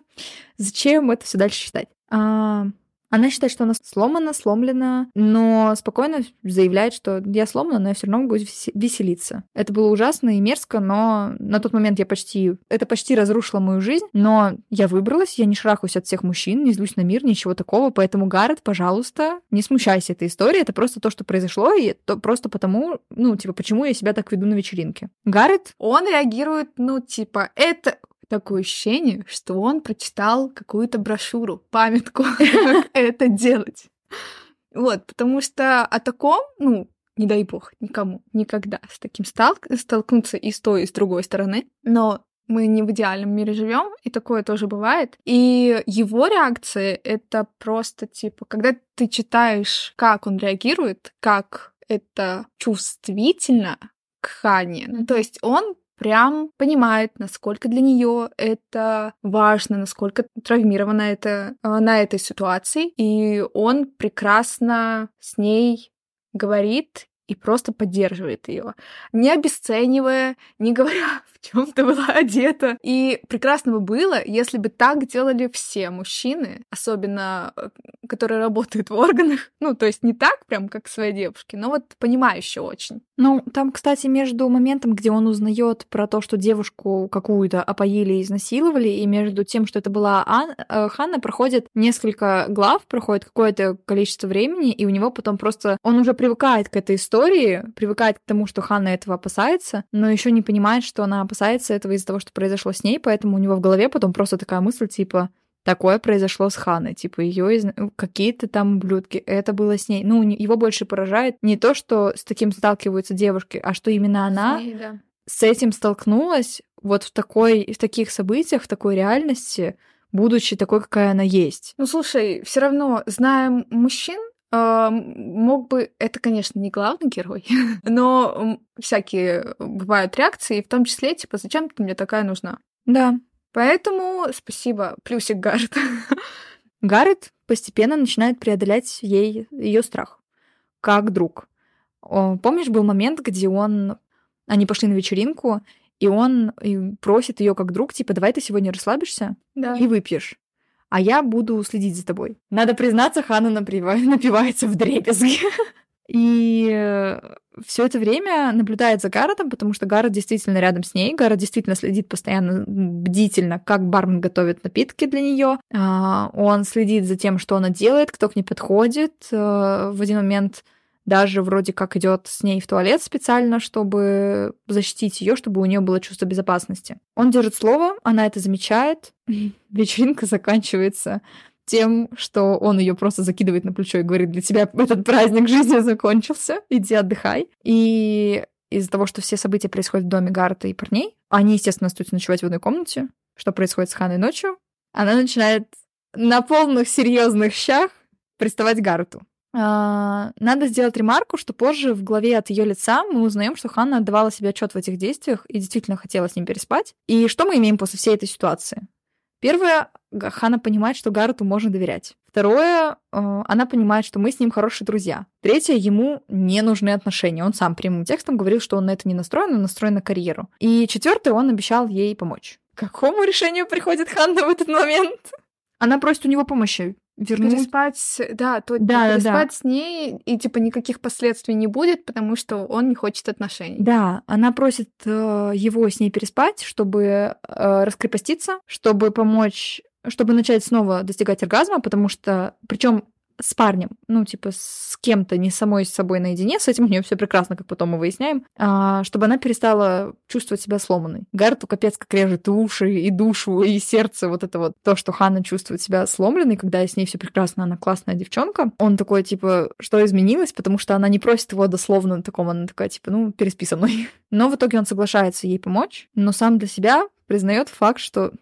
зачем это все дальше читать? А, она считает, что она сломана, сломлена, но спокойно заявляет, что я сломана, но я все равно могу веселиться. Это было ужасно и мерзко, но на тот момент я почти... Это почти разрушило мою жизнь, но я выбралась, я не шрахаюсь от всех мужчин, не злюсь на мир, ничего такого, поэтому, Гаррет, пожалуйста, не смущайся этой истории, это просто то, что произошло, и то просто потому, ну, типа, почему я себя так веду на вечеринке. Гаррет... Он реагирует, ну, типа, это такое ощущение, что он прочитал какую-то брошюру, памятку, как это делать. Вот, потому что о таком, ну, не дай бог, никому никогда с таким столкнуться и с той, и с другой стороны. Но мы не в идеальном мире живем, и такое тоже бывает. И его реакция — это просто, типа, когда ты читаешь, как он реагирует, как это чувствительно к Хане. Ну, то есть он прям понимает, насколько для нее это важно, насколько травмирована это на этой ситуации, и он прекрасно с ней говорит и просто поддерживает ее, не обесценивая, не говоря, в чем ты была одета. И прекрасно бы было, если бы так делали все мужчины, особенно э, которые работают в органах. Ну, то есть не так прям, как своей девушке, но вот понимающе очень. Ну, там, кстати, между моментом, где он узнает про то, что девушку какую-то опоили и изнасиловали, и между тем, что это была Ан... Э, Ханна, проходит несколько глав, проходит какое-то количество времени, и у него потом просто... Он уже привыкает к этой истории, привыкает к тому, что Ханна этого опасается, но еще не понимает, что она опасается этого из-за того, что произошло с ней, поэтому у него в голове потом просто такая мысль, типа, такое произошло с Ханой. Типа, ее из... какие-то там ублюдки, это было с ней. Ну, его больше поражает не то, что с таким сталкиваются девушки, а что именно она с, ней, да. с этим столкнулась вот в такой, в таких событиях, в такой реальности, будучи такой, какая она есть. Ну, слушай, все равно, зная мужчин, мог бы, это, конечно, не главный герой, но всякие бывают реакции, в том числе, типа, зачем ты мне такая нужна? Да, Поэтому спасибо, плюсик Гаррет. Гаррет постепенно начинает преодолять ей ее страх, как друг. Помнишь, был момент, где он, они пошли на вечеринку, и он просит ее как друг, типа, давай ты сегодня расслабишься да. и выпьешь а я буду следить за тобой. Надо признаться, Хана напивается в дребезги. И э, все это время наблюдает за Гарретом, потому что Гаррет действительно рядом с ней. Гаррет действительно следит постоянно бдительно, как бармен готовит напитки для нее. А, он следит за тем, что она делает, кто к ней подходит. Э, в один момент даже вроде как идет с ней в туалет специально, чтобы защитить ее, чтобы у нее было чувство безопасности. Он держит слово, она это замечает. Вечеринка заканчивается тем, что он ее просто закидывает на плечо и говорит, для тебя этот праздник жизни закончился, иди отдыхай. И из-за того, что все события происходят в доме Гарта и парней, они, естественно, остаются ночевать в одной комнате, что происходит с Ханой ночью, она начинает на полных серьезных щах приставать к Гаррету. А, надо сделать ремарку, что позже в главе от ее лица мы узнаем, что Ханна отдавала себе отчет в этих действиях и действительно хотела с ним переспать. И что мы имеем после всей этой ситуации? Первое, Ханна понимает, что Гаррету можно доверять. Второе, э, она понимает, что мы с ним хорошие друзья. Третье, ему не нужны отношения. Он сам прямым текстом говорил, что он на это не настроен, он настроен на карьеру. И четвертое, он обещал ей помочь. К какому решению приходит Ханна в этот момент? Она просит у него помощи вернуть. Переспать, да, то да, переспать да. с ней, и типа никаких последствий не будет, потому что он не хочет отношений. Да, она просит э, его с ней переспать, чтобы э, раскрепоститься, чтобы помочь чтобы начать снова достигать оргазма, потому что, причем с парнем, ну, типа, с кем-то, не самой с собой наедине, с этим у нее все прекрасно, как потом мы выясняем, а, чтобы она перестала чувствовать себя сломанной. Гарту капец как режет и уши, и душу, и сердце, вот это вот то, что Ханна чувствует себя сломленной, когда с ней все прекрасно, она классная девчонка. Он такой, типа, что изменилось, потому что она не просит его дословно такого, она такая, типа, ну, переспи со мной. Но в итоге он соглашается ей помочь, но сам для себя признает факт, что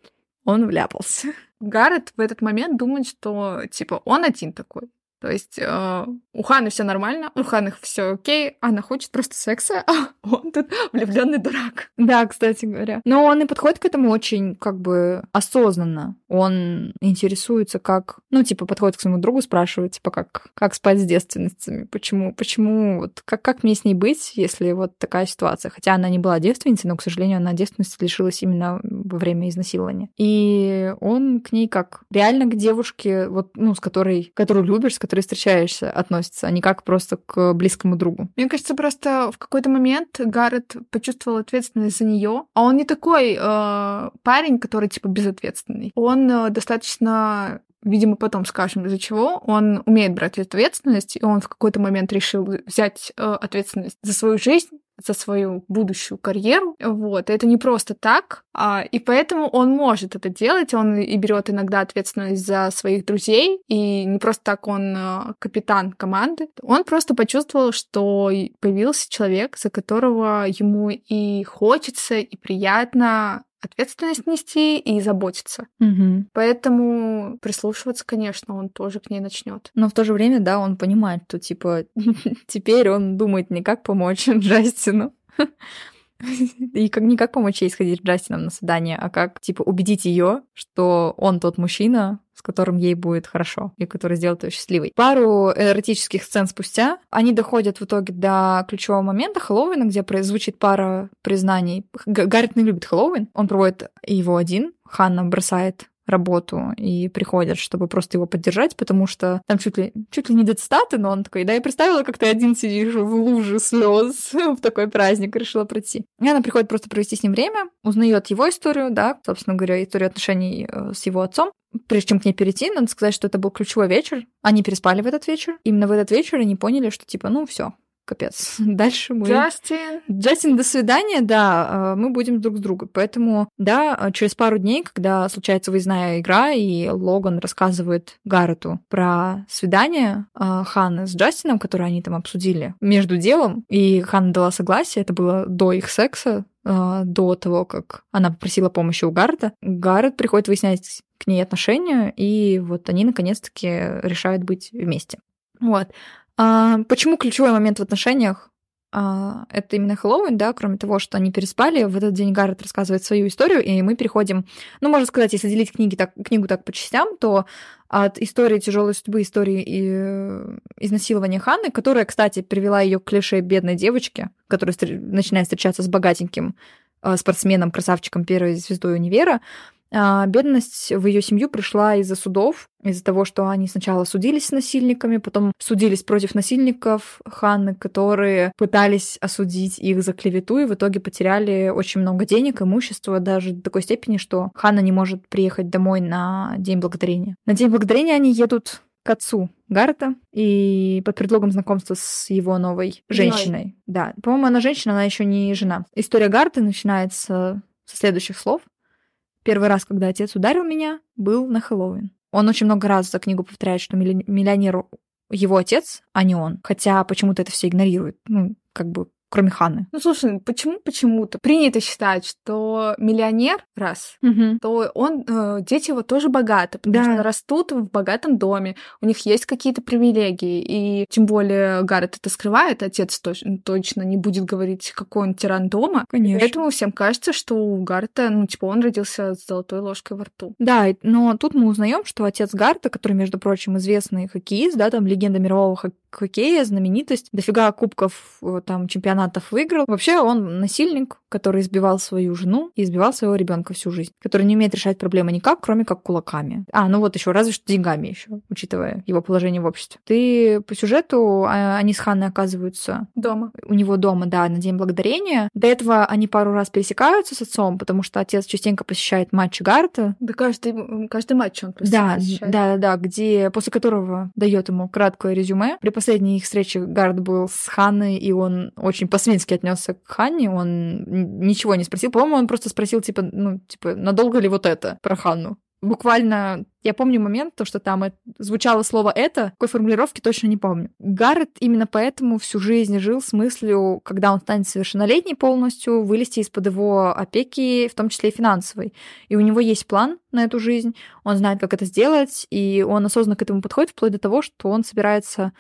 он вляпался. Гаррет в этот момент думает, что типа он один такой. То есть э, у Ханы все нормально, у Ханы все окей, она хочет просто секса, а он тут влюбленный дурак. Да, кстати говоря. Но он и подходит к этому очень как бы осознанно. Он интересуется, как, ну, типа, подходит к своему другу, спрашивает, типа, как, как спать с девственницами, почему, почему, вот, как, как мне с ней быть, если вот такая ситуация. Хотя она не была девственницей, но, к сожалению, она девственности лишилась именно во время изнасилования. И он к ней как реально к девушке, вот, ну, с которой, которую любишь, с которой которой встречаешься, относится, а не как просто к близкому другу. Мне кажется, просто в какой-то момент Гаррет почувствовал ответственность за нее, а он не такой э, парень, который типа безответственный. Он э, достаточно видимо, потом скажем, из-за чего, он умеет брать ответственность, и он в какой-то момент решил взять э, ответственность за свою жизнь, за свою будущую карьеру. Вот. Это не просто так. А, и поэтому он может это делать. Он и берет иногда ответственность за своих друзей. И не просто так он а, капитан команды. Он просто почувствовал, что появился человек, за которого ему и хочется, и приятно ответственность нести и заботиться. Угу. Поэтому прислушиваться, конечно, он тоже к ней начнет. Но в то же время, да, он понимает, что типа теперь он думает не как помочь Джастину, и как, не как помочь ей сходить с Джастином на свидание, а как, типа, убедить ее, что он тот мужчина, с которым ей будет хорошо, и который сделает ее счастливой. Пару эротических сцен спустя они доходят в итоге до ключевого момента Хэллоуина, где звучит пара признаний. Гаррет не любит Хэллоуин, он проводит его один, Ханна бросает работу и приходят, чтобы просто его поддержать, потому что там чуть ли, чуть ли не до цитаты, но он такой, да, я представила, как ты один сидишь в луже слез в такой праздник, решила пройти. И она приходит просто провести с ним время, узнает его историю, да, собственно говоря, историю отношений э, с его отцом. Прежде чем к ней перейти, надо сказать, что это был ключевой вечер. Они переспали в этот вечер. Именно в этот вечер они поняли, что типа, ну все, капец. Дальше мы... Джастин! Джастин, до свидания, да, э, мы будем друг с другом. Поэтому, да, э, через пару дней, когда случается выездная игра, и Логан рассказывает Гаррету про свидание э, Ханны с Джастином, которое они там обсудили между делом, и Ханна дала согласие, это было до их секса, до того, как она попросила помощи у Гаррета. Гаррет приходит выяснять к ней отношения, и вот они наконец-таки решают быть вместе. Вот. А, почему ключевой момент в отношениях? А, это именно Хэллоуин, да, кроме того, что они переспали, в этот день Гаррет рассказывает свою историю, и мы переходим, ну, можно сказать, если делить книги так, книгу так по частям, то от истории тяжелой судьбы, истории и, э, изнасилования Ханны, которая, кстати, привела ее к клише бедной девочки, которая начинает встречаться с богатеньким э, спортсменом, красавчиком, первой звездой универа, бедность в ее семью пришла из-за судов, из-за того, что они сначала судились с насильниками, потом судились против насильников Ханны, которые пытались осудить их за клевету и в итоге потеряли очень много денег, имущества, даже до такой степени, что Ханна не может приехать домой на День Благодарения. На День Благодарения они едут к отцу Гарта и под предлогом знакомства с его новой женщиной. Ой. Да, по-моему, она женщина, она еще не жена. История Гарта начинается со следующих слов. Первый раз, когда отец ударил меня, был на Хэллоуин. Он очень много раз за книгу повторяет, что миллионер его отец, а не он. Хотя почему-то это все игнорирует. Ну, как бы кроме Ханны. Ну, слушай, почему почему-то принято считать, что миллионер, раз, Угу. то он, э, дети его тоже богаты, потому Да. что растут в богатом доме, у них есть какие-то привилегии, и тем более Гаррет это скрывает, отец точ- точно не будет говорить, какой он тиран дома, Конечно. поэтому всем кажется, что у Гаррета, ну, типа, он родился с золотой ложкой во рту. Да, но тут мы узнаем, что отец Гарта, который, между прочим, известный хоккеист, да, там легенда мирового хок- хоккея, знаменитость, дофига кубков, э, там, чемпионатов выиграл. Вообще он насильник, который избивал свою жену и избивал своего ребенка всю жизнь, который не умеет решать проблемы никак, кроме как кулаками. А, ну вот еще разве что деньгами еще, учитывая его положение в обществе. Ты по сюжету, а, они с Ханной оказываются Дома. у него дома, да, на День Благодарения. До этого они пару раз пересекаются с отцом, потому что отец частенько посещает матчи Гарта. Да каждый, каждый матч он Да, посещает. да, да, да, где после которого дает ему краткое резюме. При последней их встрече Гард был с Ханной, и он очень по-свински отнесся к Ханне, он ничего не спросил. По-моему, он просто спросил, типа, ну, типа, надолго ли вот это про Ханну? Буквально, я помню момент, то, что там звучало слово «это», какой формулировки точно не помню. Гаррет именно поэтому всю жизнь жил с мыслью, когда он станет совершеннолетний полностью, вылезти из-под его опеки, в том числе и финансовой. И у него есть план на эту жизнь, он знает, как это сделать, и он осознанно к этому подходит, вплоть до того, что он собирается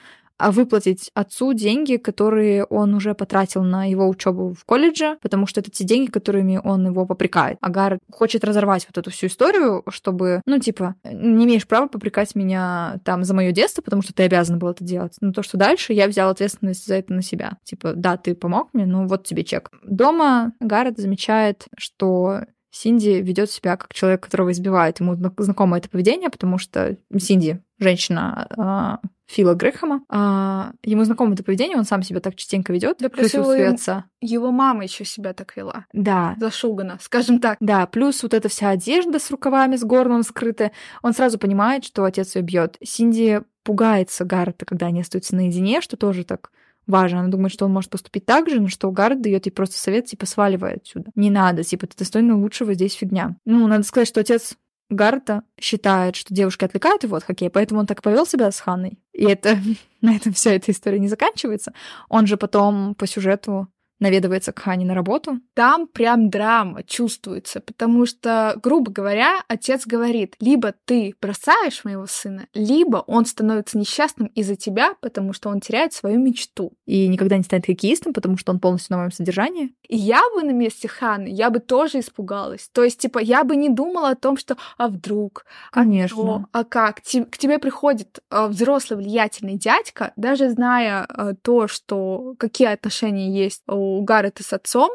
выплатить отцу деньги, которые он уже потратил на его учебу в колледже, потому что это те деньги, которыми он его попрекает. Агар хочет разорвать вот эту всю историю, чтобы, ну, типа, не имеешь права попрекать меня там за мое детство, потому что ты обязан был это делать. Но то, что дальше, я взял ответственность за это на себя. Типа, да, ты помог мне, ну вот тебе чек. Дома Гаррет замечает, что Синди ведет себя как человек, которого избивает. Ему зна- знакомо это поведение, потому что Синди, женщина а, Фила Грэхэма, а, ему знакомо это поведение, он сам себя так частенько ведет Да, плюс его. Его мама еще себя так вела. Да, Зашугана, скажем так. да, плюс вот эта вся одежда с рукавами, с горлом скрытая. Он сразу понимает, что отец ее бьет. Синди пугается Гаррета, когда они остаются наедине, что тоже так важно. Она думает, что он может поступить так же, но что Гаррет дает ей просто совет, типа, сваливай отсюда. Не надо, типа, ты достойна лучшего, здесь фигня. Ну, надо сказать, что отец Гаррета считает, что девушки отвлекают его от хоккея, поэтому он так повел себя с Ханной. И это на этом вся эта история не заканчивается. Он же потом по сюжету наведывается к Хане на работу. Там прям драма чувствуется, потому что, грубо говоря, отец говорит, либо ты бросаешь моего сына, либо он становится несчастным из-за тебя, потому что он теряет свою мечту. И никогда не станет хоккеистом, потому что он полностью на моем содержании. И я бы на месте Ханы, я бы тоже испугалась. То есть, типа, я бы не думала о том, что а вдруг, а Конечно. что, а как. Ти- к тебе приходит а, взрослый влиятельный дядька, даже зная а, то, что какие отношения есть у Гаррета с отцом,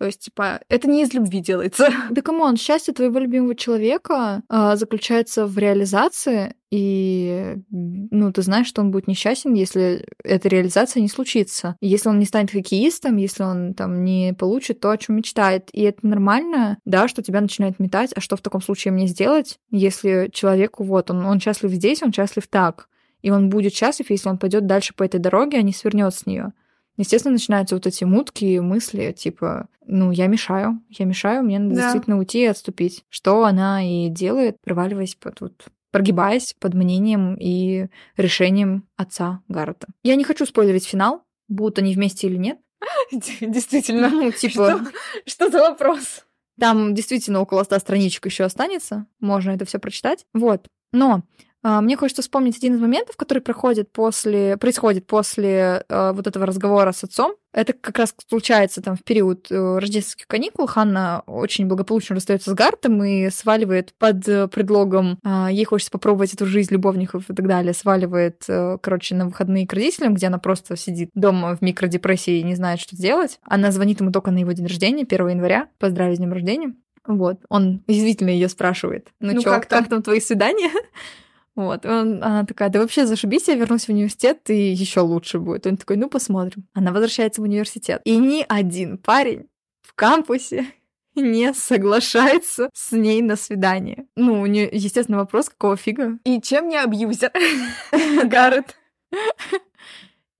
то есть, типа, это не из любви делается. Да come on, счастье твоего любимого человека а, заключается в реализации, и, ну, ты знаешь, что он будет несчастен, если эта реализация не случится. Если он не станет хоккеистом, если он там не получит то, о чем мечтает. И это нормально, да, что тебя начинает метать, а что в таком случае мне сделать, если человеку, вот, он, он счастлив здесь, он счастлив так. И он будет счастлив, если он пойдет дальше по этой дороге, а не свернет с нее. Естественно, начинаются вот эти мутки, мысли, типа, ну, я мешаю, я мешаю, мне надо Да. действительно уйти и отступить. Что она и делает, проваливаясь под вот прогибаясь под мнением и решением отца Гаррета. Я не хочу спойлерить финал, будут они вместе или нет. Действительно. Ну, типа, Что за вопрос? там действительно около ста страничек еще останется, можно это все прочитать. Вот. Но мне хочется вспомнить один из моментов, который проходит после, происходит после а, вот этого разговора с отцом. Это как раз случается там в период э, рождественских каникул. Ханна очень благополучно расстается с Гартом и сваливает под э, предлогом, а, ей хочется попробовать эту жизнь любовников и так далее, сваливает, э, короче, на выходные к родителям, где она просто сидит дома в микродепрессии и не знает, что делать. Она звонит ему только на его день рождения, 1 января, поздравить с днем рождения. Вот, он язвительно ее спрашивает. Ну, Ну, чё, как как, там?» там? твои свидания? Вот, он, она такая, да вообще зашибись, я вернусь в университет, и еще лучше будет. Он такой, ну посмотрим. Она возвращается в университет. И ни один парень в кампусе не соглашается с ней на свидание. Ну, у нее, естественно, вопрос, какого фига? И чем не абьюзер? Гаррет.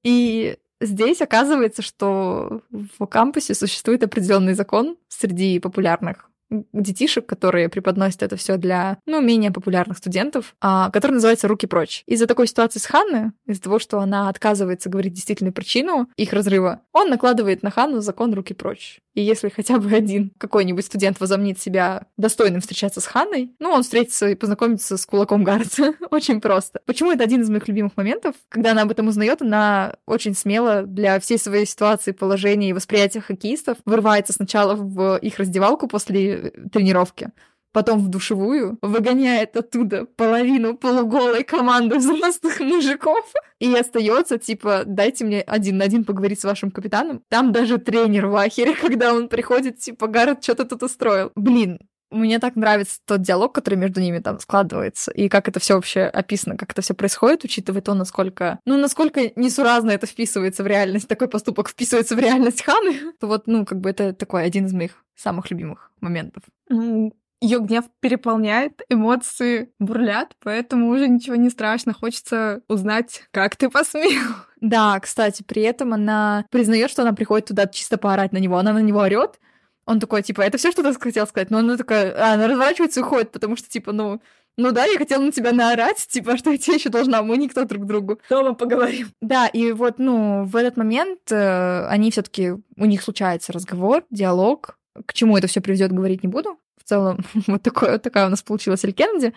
И здесь оказывается, что в кампусе существует определенный закон среди популярных детишек, которые преподносят это все для, ну, менее популярных студентов, а, который называется «Руки прочь». Из-за такой ситуации с Ханной, из-за того, что она отказывается говорить действительную причину их разрыва, он накладывает на Ханну закон «Руки прочь». И если хотя бы один какой-нибудь студент возомнит себя достойным встречаться с Ханной, ну, он встретится и познакомится с кулаком Гарца. очень просто. Почему это один из моих любимых моментов? Когда она об этом узнает, она очень смело для всей своей ситуации, положения и восприятия хоккеистов вырывается сначала в их раздевалку после тренировки, потом в душевую, выгоняет оттуда половину полуголой команды взрослых мужиков и остается типа, дайте мне один на один поговорить с вашим капитаном. Там даже тренер в ахере, когда он приходит, типа, Гаррет что-то тут устроил. Блин, мне так нравится тот диалог, который между ними там складывается, и как это все вообще описано, как это все происходит, учитывая то, насколько, ну, насколько несуразно это вписывается в реальность, такой поступок вписывается в реальность Ханы, то вот, ну, как бы это такой один из моих самых любимых моментов. Ну, ее гнев переполняет, эмоции бурлят, поэтому уже ничего не страшно. Хочется узнать, как ты посмел. Да, кстати, при этом она признает, что она приходит туда чисто поорать на него. Она на него орет. Он такой, типа, это все, что ты хотел сказать? Но она такая, а, она разворачивается и уходит, потому что, типа, ну, ну да, я хотела на тебя наорать, типа, что я тебе еще должна, мы никто друг другу. Дома поговорим. Да, и вот, ну, в этот момент э, они все таки у них случается разговор, диалог. К чему это все приведет, говорить не буду целом вот, такое, вот такая у нас получилась Эль Кеннеди.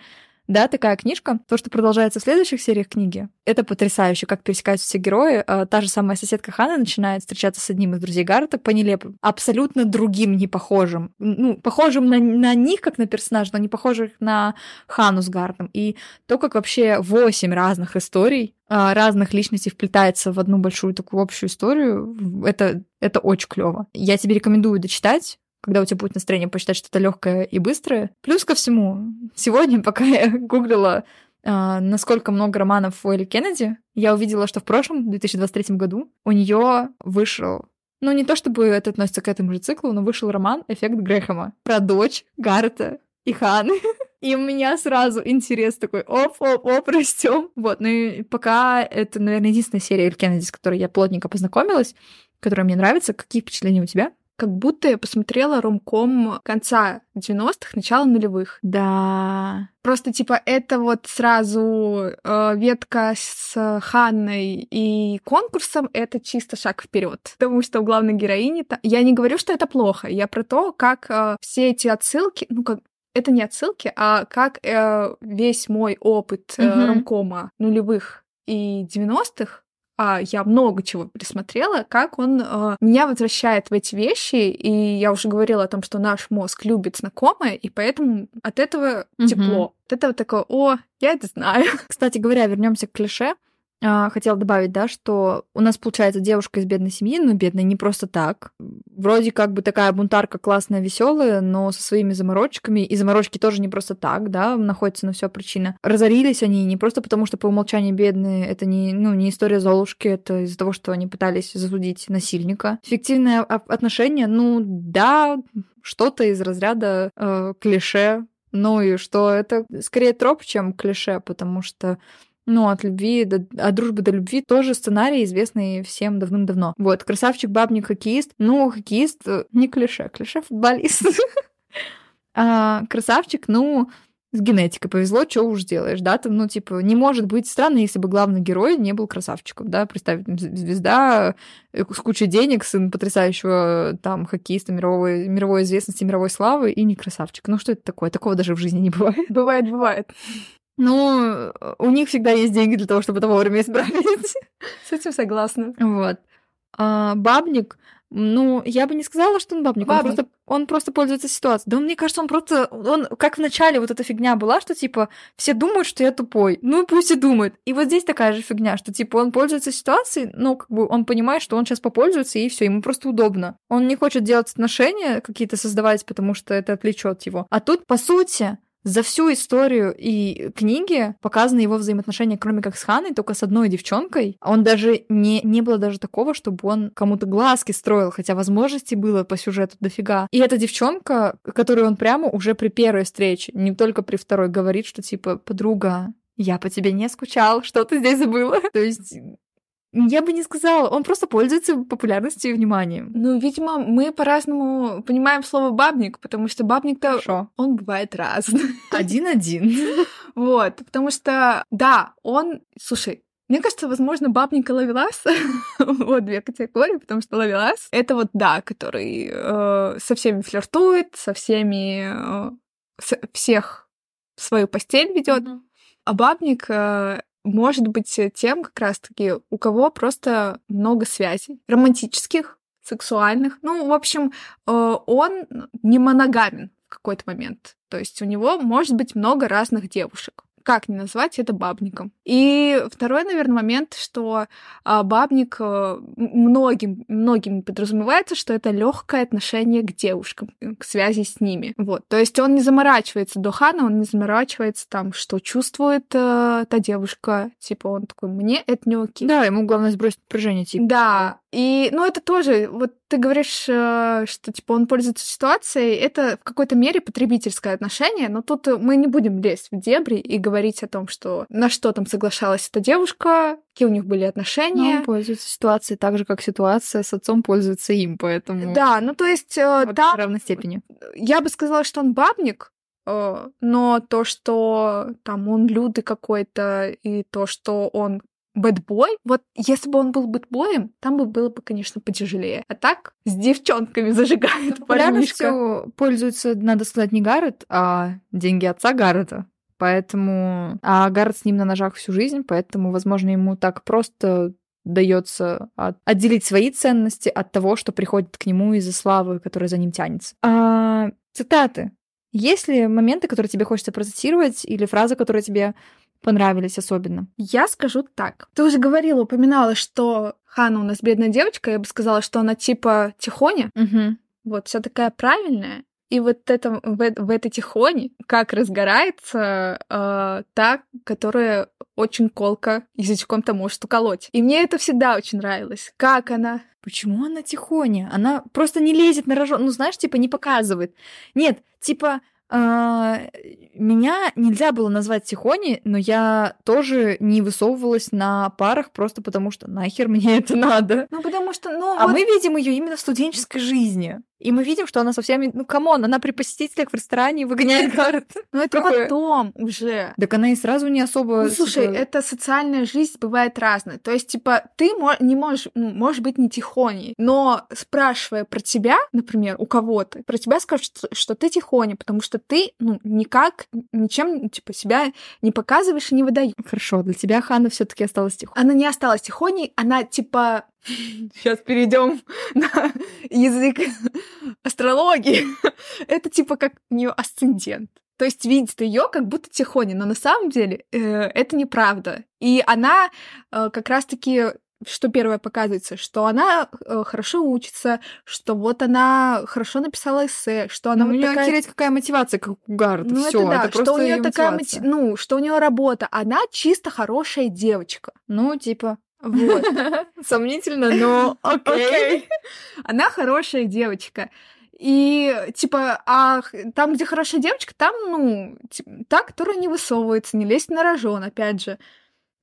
Да, такая книжка. То, что продолжается в следующих сериях книги, это потрясающе, как пересекаются все герои. А, та же самая соседка Хана начинает встречаться с одним из друзей Гаррета по нелепым, абсолютно другим, не похожим. Ну, похожим на, на них, как на персонаж, но не похожих на Хану с Гарретом. И то, как вообще восемь разных историй а, разных личностей вплетается в одну большую такую общую историю, это, это очень клево. Я тебе рекомендую дочитать когда у тебя будет настроение почитать что-то легкое и быстрое. Плюс ко всему, сегодня, пока я гуглила, э, насколько много романов у Элли Кеннеди, я увидела, что в прошлом, 2023 году, у нее вышел ну, не то чтобы это относится к этому же циклу, но вышел роман «Эффект Грэхэма» про дочь Гаррета и Ханы. И у меня сразу интерес такой, оп-оп-оп, растем. Вот, ну и пока это, наверное, единственная серия Эль Кеннеди, с которой я плотненько познакомилась, которая мне нравится. Какие впечатления у тебя? Как будто я посмотрела ромком конца 90-х, начала нулевых. Да. Просто, типа, это вот сразу э, ветка с Ханной и конкурсом, это чисто шаг вперед. Потому что у главной героини... Я не говорю, что это плохо, я про то, как э, все эти отсылки, ну, как это не отсылки, а как э, весь мой опыт э, mm-hmm. ромкома нулевых и 90-х а, я много чего пересмотрела, как он э, меня возвращает в эти вещи, и я уже говорила о том, что наш мозг любит знакомое, и поэтому от этого угу. тепло. От этого такое, о, я это знаю. Кстати говоря, вернемся к клише. А, хотела добавить, да, что у нас получается девушка из бедной семьи, но бедная не просто так. Вроде как бы такая бунтарка классная, веселая, но со своими заморочками. И заморочки тоже не просто так, да, находится на все причина. Разорились они не просто потому, что по умолчанию бедные. Это не, ну, не история Золушки, это из-за того, что они пытались засудить насильника. Фиктивное отношение, ну да, что-то из разряда э, клише. Ну и что это скорее троп, чем клише, потому что ну, от любви до... от дружбы до любви тоже сценарий, известный всем давным-давно. Вот, красавчик, бабник, хоккеист. Ну, хоккеист э, не клише, клише футболист. а, красавчик, ну, с генетикой повезло, что уж делаешь, да, там, ну, типа, не может быть странно, если бы главный герой не был красавчиком, да, представить, звезда э, с кучей денег, сын потрясающего там хоккеиста мировой, мировой известности, мировой славы и не красавчик. Ну, что это такое? Такого даже в жизни не бывает. Бывает, бывает. Ну, у них всегда есть деньги для того, чтобы это вовремя исправить. С этим согласна. Вот. А, бабник, ну, я бы не сказала, что он бабник. бабник. Он, просто, он просто пользуется ситуацией. Да, мне кажется, он просто... Он, как в начале вот эта фигня была, что, типа, все думают, что я тупой. Ну, пусть и думают. И вот здесь такая же фигня, что, типа, он пользуется ситуацией, ну, как бы он понимает, что он сейчас попользуется, и все, ему просто удобно. Он не хочет делать отношения какие-то создавать, потому что это отвлечет его. А тут, по сути, за всю историю и книги показаны его взаимоотношения, кроме как с Ханой, только с одной девчонкой. Он даже не, не было даже такого, чтобы он кому-то глазки строил, хотя возможности было по сюжету дофига. И эта девчонка, которую он прямо уже при первой встрече, не только при второй, говорит, что типа, подруга, я по тебе не скучал, что ты здесь забыла? То есть Я бы не сказала, он просто пользуется популярностью и вниманием. Ну, видимо, мы по-разному понимаем слово бабник, потому что бабник-то Хорошо. он бывает разный. Один-один. Вот, потому что, да, он, слушай, мне кажется, возможно, бабник и ловелас. вот две категории, потому что ловелас — это вот, да, который э, со всеми флиртует, со всеми... Э, со- всех в свою постель ведет. А бабник э, может быть тем, как раз-таки, у кого просто много связей романтических, сексуальных. Ну, в общем, э, он не моногамен в какой-то момент. То есть у него может быть много разных девушек. Как не назвать это бабником? И второй, наверное, момент, что а, бабник э, многим, многим подразумевается, что это легкое отношение к девушкам, к связи с ними. Вот. То есть он не заморачивается до Хана, он не заморачивается там, что чувствует э, та девушка. Типа он такой, мне это не окей. Да, ему главное сбросить напряжение, типа. Да, и, ну, это тоже, вот ты говоришь, э, что, типа, он пользуется ситуацией, это в какой-то мере потребительское отношение, но тут мы не будем лезть в дебри и говорить о том, что на что там соглашалась эта девушка, какие у них были Но отношения. он пользуется ситуацией так же, как ситуация с отцом пользуется им, поэтому... Да, ну, то есть, э, вот там в равной степени. я бы сказала, что он бабник, э, но то, что там он люды какой-то, и то, что он бэтбой, вот если бы он был бэтбоем, там бы было бы, конечно, потяжелее. А так с девчонками зажигает парнишка. Популярностью пользуется, надо сказать, не Гаррет, а деньги отца Гаррета. Поэтому... А Гаррет с ним на ножах всю жизнь, поэтому, возможно, ему так просто дается от- отделить свои ценности от того, что приходит к нему из-за славы, которая за ним тянется. А, цитаты. Есть ли моменты, которые тебе хочется процитировать, или фразы, которые тебе понравились особенно? Я скажу так. Ты уже говорила, упоминала, что Хана у нас бедная девочка. Я бы сказала, что она типа тихоня. Угу. Вот, вся такая правильная. И вот это, в, в этой тихоне, как разгорается э, та, которая очень колко язычком-то может уколоть. И мне это всегда очень нравилось. Как она Почему она тихоня? Она просто не лезет на рожон. Ну, знаешь, типа, не показывает. Нет, типа, меня нельзя было назвать тихоней, но я тоже не высовывалась на парах просто потому, что нахер мне это надо. Ну, потому что, ну, А вот- мы видим ее именно в студенческой жизни. И мы видим, что она совсем... Ну, come on, она при посетителях в ресторане выгоняет Гаррета. ну, это какое? потом уже. Так она и сразу не особо... Ну, слушай, это социальная жизнь бывает разная. То есть, типа, ты не можешь, ну, можешь быть не тихоней, но спрашивая про тебя, например, у кого-то, про тебя скажут, что, ты тихоня, потому что ты, ну, никак, ничем, типа, себя не показываешь и не выдаешь. Хорошо, для тебя Ханна все таки осталась тихоней. Она не осталась тихоней, она, типа... Сейчас перейдем на язык астрологии. Это, типа, как у нее асцендент. То есть видит ее как будто тихоня, но на самом деле э, это неправда. И она э, как раз-таки что первое показывается, что она э, хорошо учится, что вот она хорошо написала эссе, что она Ну, вот такая... охереть какая мотивация, как у Гаррета. Ну, Всё, это да, это что у нее такая, мотивация. моти- ну, что у нее работа, она чисто хорошая девочка. Ну, типа, Вот. сомнительно, но окей. Она хорошая девочка. И, типа, а там, где хорошая девочка, там, ну, тип- та, которая не высовывается, не лезет на рожон, опять же.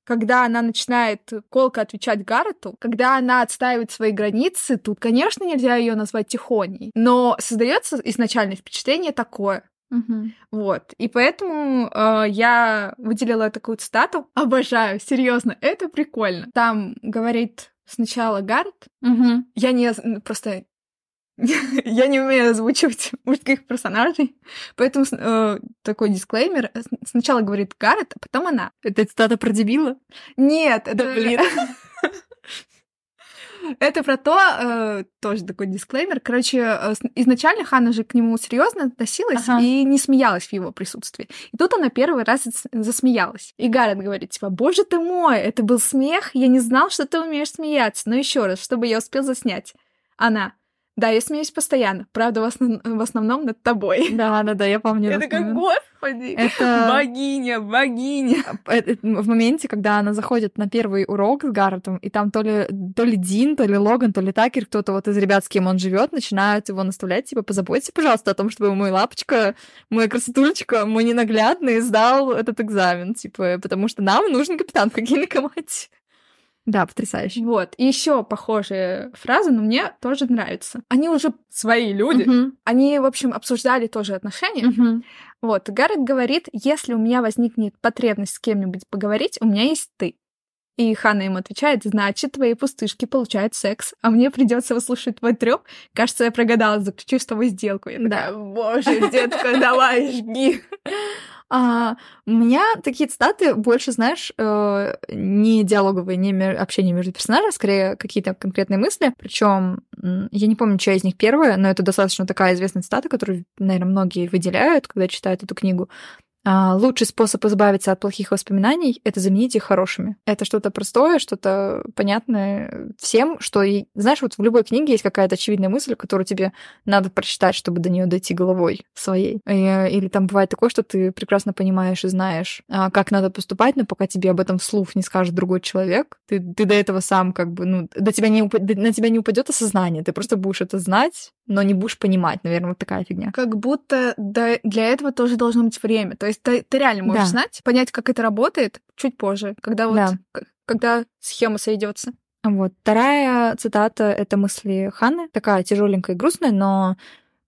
Когда она начинает колко отвечать Гаррету, когда она отстаивает свои границы, тут, конечно, нельзя ее назвать тихоней. Но создается изначальное впечатление такое. Мгм. Вот. И поэтому э, я выделила такую цитату. Обожаю, серьезно, это прикольно. Там говорит сначала Гаррет, Мгм. я не просто я не умею озвучивать мужских персонажей, поэтому э, такой дисклеймер. С- Сначала говорит Гаррет, а потом она. Это цитата про дебила? Нет, это... Да блин. Это про то, э, тоже такой дисклеймер. Короче, э, изначально Ханна же к нему серьезно относилась Ага. и не смеялась в его присутствии. И тут она первый раз зас- засмеялась. И Гаррет говорит, типа, боже ты мой, это был смех, я не знал, что ты умеешь смеяться. Но еще раз, чтобы я успел заснять. Она, да, я смеюсь постоянно, правда, в, основ- в основном над тобой. Да, да, да, я помню. Я такая, момент. господи, Это богиня, богиня. э, э, в моменте, когда она заходит на первый урок с Гарретом, и там то ли, то ли Дин, то ли Логан, то ли Такер, кто-то вот из ребят, с кем он живет, начинают его наставлять, типа, позаботьтесь, пожалуйста, о том, чтобы мой лапочка, мой красотулечка, мой ненаглядный сдал этот экзамен, типа, потому что нам нужен капитан в хоккейной команде. Да, потрясающе. Вот. И еще похожие фразы, но мне тоже нравятся. Они уже свои люди. Мгм. Они, в общем, обсуждали тоже отношения. Мгм. Вот. Гаррет говорит, если у меня возникнет потребность с кем-нибудь поговорить, у меня есть ты. И Ханна ему отвечает, значит, твои пустышки получают секс, а мне придется выслушать твой трёп. Кажется, я прогадала, заключу с тобой сделку. Я такая, боже, детка, давай, жги. А, у меня такие цитаты больше, знаешь, э, не диалоговые, не ме- общение между персонажами, скорее какие-то конкретные мысли. Причем я не помню, чья из них первая, но это достаточно такая известная цитата, которую, наверное, многие выделяют, когда читают эту книгу. А, лучший способ избавиться от плохих воспоминаний — это заменить их хорошими. Это что-то простое, что-то понятное всем, что, и, знаешь, вот в любой книге есть какая-то очевидная мысль, которую тебе надо прочитать, чтобы до нее дойти головой своей. И- Или там бывает такое, что ты прекрасно понимаешь и знаешь, а, как надо поступать, но пока тебе об этом вслух не скажет другой человек, ты, ты до этого сам как бы, ну, до тебя не, упа- на тебя не упадет осознание, ты просто будешь это знать, но не будешь понимать, наверное, вот такая фигня. Как будто для этого тоже должно быть время. То есть ты, ты реально можешь Да. знать, понять, как это работает чуть позже, когда вот Да. когда схема сойдется. Вот. Вторая цитата — это мысли Ханны, такая тяжеленькая и грустная, но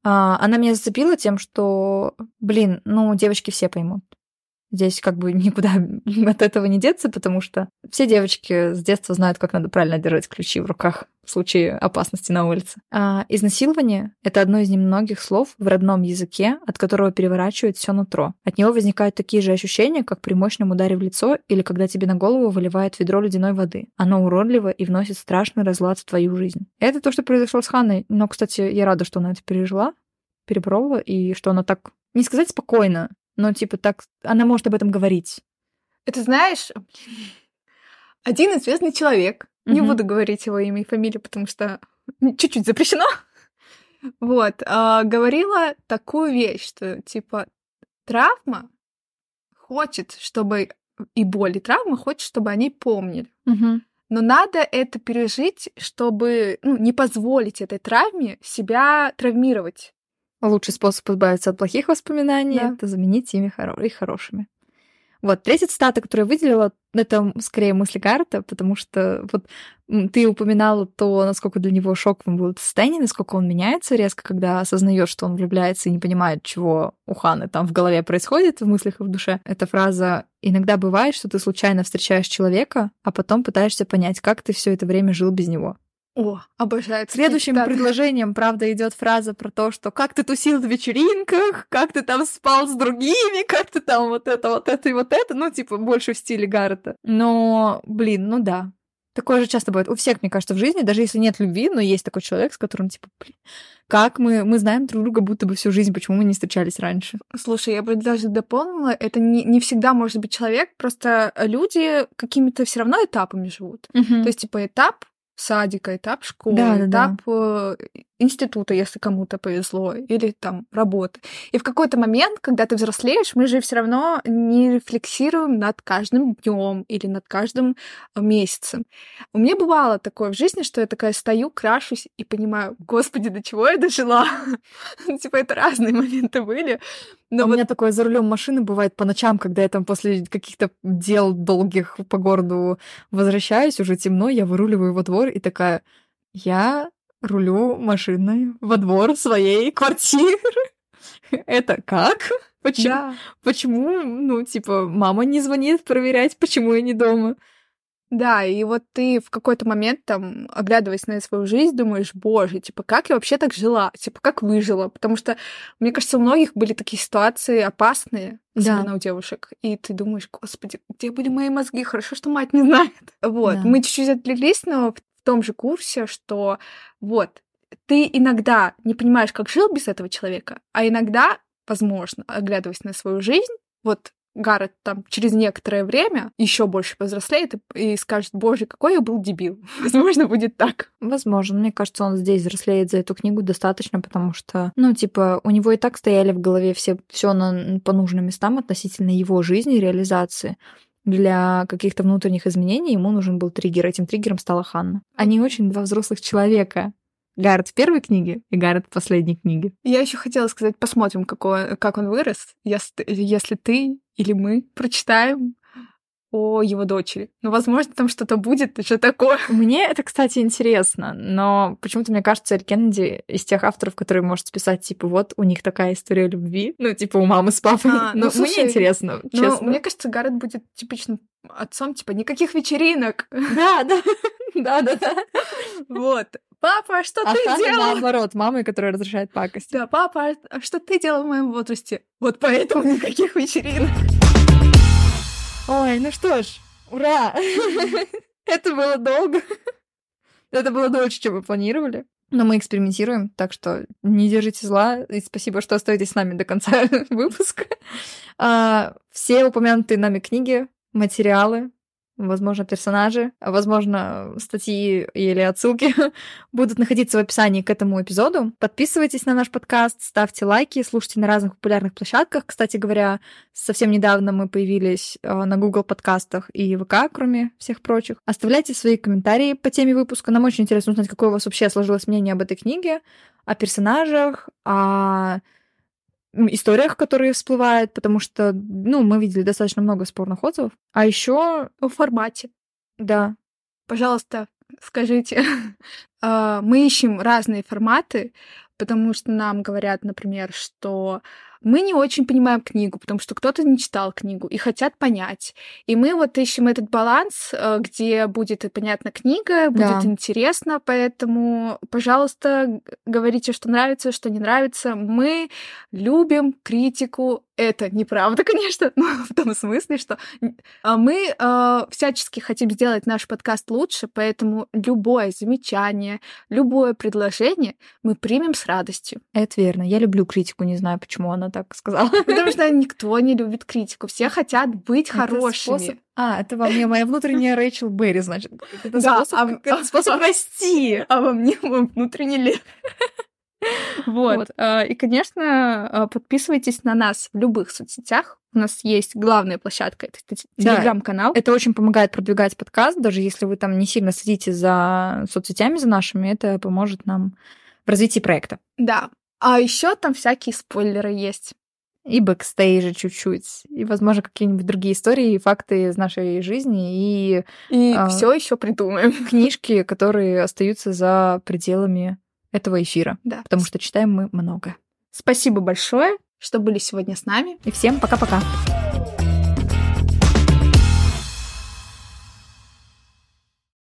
а, она меня зацепила тем, что, блин, ну, девочки все поймут. Здесь как бы никуда от этого не деться, потому что все девочки с детства знают, как надо правильно держать ключи в руках в случае опасности на улице. А изнасилование — это одно из немногих слов в родном языке, от которого переворачивает все нутро. От него возникают такие же ощущения, как при мощном ударе в лицо или когда тебе на голову выливает ведро ледяной воды. Оно уродливо и вносит страшный разлад в твою жизнь. Это то, что произошло с Ханной. Но, кстати, я рада, что она это пережила, перепробовала, и что она так, не сказать спокойно, но типа так, она может об этом говорить. Это знаешь, один известный человек, не Мгм. буду говорить его имя и фамилию, потому что чуть-чуть запрещено, вот, а, говорила такую вещь, что типа травма хочет, чтобы и боль, и травма хочет, чтобы они помнили. Но надо это пережить, чтобы ну, не позволить этой травме себя травмировать. Лучший способ избавиться от плохих воспоминаний Да. это заменить ими хоро- их хорошими. Вот, третья цитата, которую я выделила, это скорее мысли Гарта, потому что вот ты упоминала то, насколько для него шоковым было это состояние, насколько он меняется резко, когда осознает, что он влюбляется и не понимает, чего у Ханы там в голове происходит, в мыслях и в душе. Эта фраза «Иногда бывает, что ты случайно встречаешь человека, а потом пытаешься понять, как ты все это время жил без него». О, обожаю. Следующим цитаты. предложением, правда, идет фраза про то, что как ты тусил на вечеринках, как ты там спал с другими, как ты там вот это, вот это и вот это, ну, типа, больше в стиле Гаррета. Но, блин, ну да. Такое же часто бывает. У всех, мне кажется, в жизни, даже если нет любви, но есть такой человек, с которым, типа, блин, как мы, мы знаем друг друга будто бы всю жизнь, почему мы не встречались раньше? Слушай, я бы даже дополнила, это не, не всегда может быть человек, просто люди какими-то все равно этапами живут. То есть, типа, этап садика, этап школы, Да-да-да. этап э, института, если кому-то повезло, или там работы. И в какой-то момент, когда ты взрослеешь, мы же все равно не рефлексируем над каждым днем или над каждым э, месяцем. У меня бывало такое в жизни, что я такая стою, крашусь и понимаю, господи, до чего я дожила? Типа это разные моменты были. Но у вот меня такое за рулем машины бывает по ночам, когда я там после каких-то дел долгих по городу возвращаюсь, уже темно, я выруливаю во двор и такая, я рулю машиной во двор своей квартиры. Это как? Почему? Да. Почему, ну, типа, мама не звонит проверять, почему я не дома? Да, и вот ты в какой-то момент, там, оглядываясь на свою жизнь, думаешь, боже, типа, как я вообще так жила? Типа, как выжила? Потому что, мне кажется, у многих были такие ситуации опасные, Да. особенно у девушек. И ты думаешь, господи, где были мои мозги? Хорошо, что мать не знает. Вот, Да. мы чуть-чуть отвлеклись, но том же курсе, что вот, ты иногда не понимаешь, как жил без этого человека, а иногда, возможно, оглядываясь на свою жизнь, вот Гаррет там через некоторое время еще больше повзрослеет и, и скажет, боже, какой я был дебил. Возможно, будет так. Возможно, мне кажется, он здесь взрослеет за эту книгу достаточно, потому что, ну, типа, у него и так стояли в голове все, все на, по нужным местам относительно его жизни реализации. Для каких-то внутренних изменений ему нужен был триггер. Этим триггером стала Ханна. Они очень два взрослых человека. Гаррет в первой книге и Гаррет в последней книге. Я еще хотела сказать, посмотрим, какой, как он вырос. Если, если ты или мы прочитаем о его дочери. Ну, возможно, там что-то будет, что такое. Мне это, кстати, интересно, но почему-то мне кажется, Эль Кеннеди из тех авторов, которые может списать, типа, вот, у них такая история любви, ну, типа, у мамы с папой. А, ну, ну, слушай, мне интересно, ну, честно. Мне кажется, Гаррет будет типичным отцом, типа, никаких вечеринок. Да, да, да, да, да. Вот. Папа, что а ты делал? наоборот, мамы, которая разрешает пакость. Да, папа, а что ты делал в моем возрасте? Вот поэтому никаких вечеринок. Ой, ну что ж, ура! Это было долго. Это было дольше, чем мы планировали. Но мы экспериментируем, так что не держите зла. И спасибо, что остаетесь с нами до конца выпуска. А, все упомянутые нами книги, материалы, возможно, персонажи, возможно, статьи или отсылки будут находиться в описании к этому эпизоду. Подписывайтесь на наш подкаст, ставьте лайки, слушайте на разных популярных площадках. Кстати говоря, совсем недавно мы появились э, на Google подкастах и ВК, кроме всех прочих. Оставляйте свои комментарии по теме выпуска. Нам очень интересно узнать, какое у вас вообще сложилось мнение об этой книге, о персонажах, о историях, которые всплывают, потому что, ну, мы видели достаточно много спорных отзывов. А еще о формате. Да. Пожалуйста, скажите. А, мы ищем разные форматы, потому что нам говорят, например, что мы не очень понимаем книгу, потому что кто-то не читал книгу и хотят понять. И мы вот ищем этот баланс, э, где будет понятна книга, будет да. интересно, поэтому, пожалуйста, говорите, что нравится, что не нравится. Мы любим критику. Это неправда, конечно, но в том смысле, что а, мы э, всячески хотим сделать наш подкаст лучше, поэтому любое замечание, любое предложение мы примем с радостью. Это верно. Я люблю критику, не знаю, почему она так сказала. Потому что никто не любит критику. Все хотят быть это хорошими. Способ... А, это во мне моя внутренняя Рэйчел Берри, значит. Это да, способ, а, это способ расти. А во мне мой внутренний лев. Вот. вот. А, и, конечно, а, подписывайтесь на нас в любых соцсетях. У нас есть главная площадка, это телеграм-канал. Да, это очень помогает продвигать подкаст, даже если вы там не сильно следите за соцсетями, за нашими, это поможет нам в развитии проекта. Да, а еще там всякие спойлеры есть. И бэкстейжи чуть-чуть, и, возможно, какие-нибудь другие истории и факты из нашей жизни, и, и э, все еще придумаем. Книжки, которые остаются за пределами этого эфира. Да. Потому что читаем мы много. Спасибо большое, что были сегодня с нами. И всем пока-пока.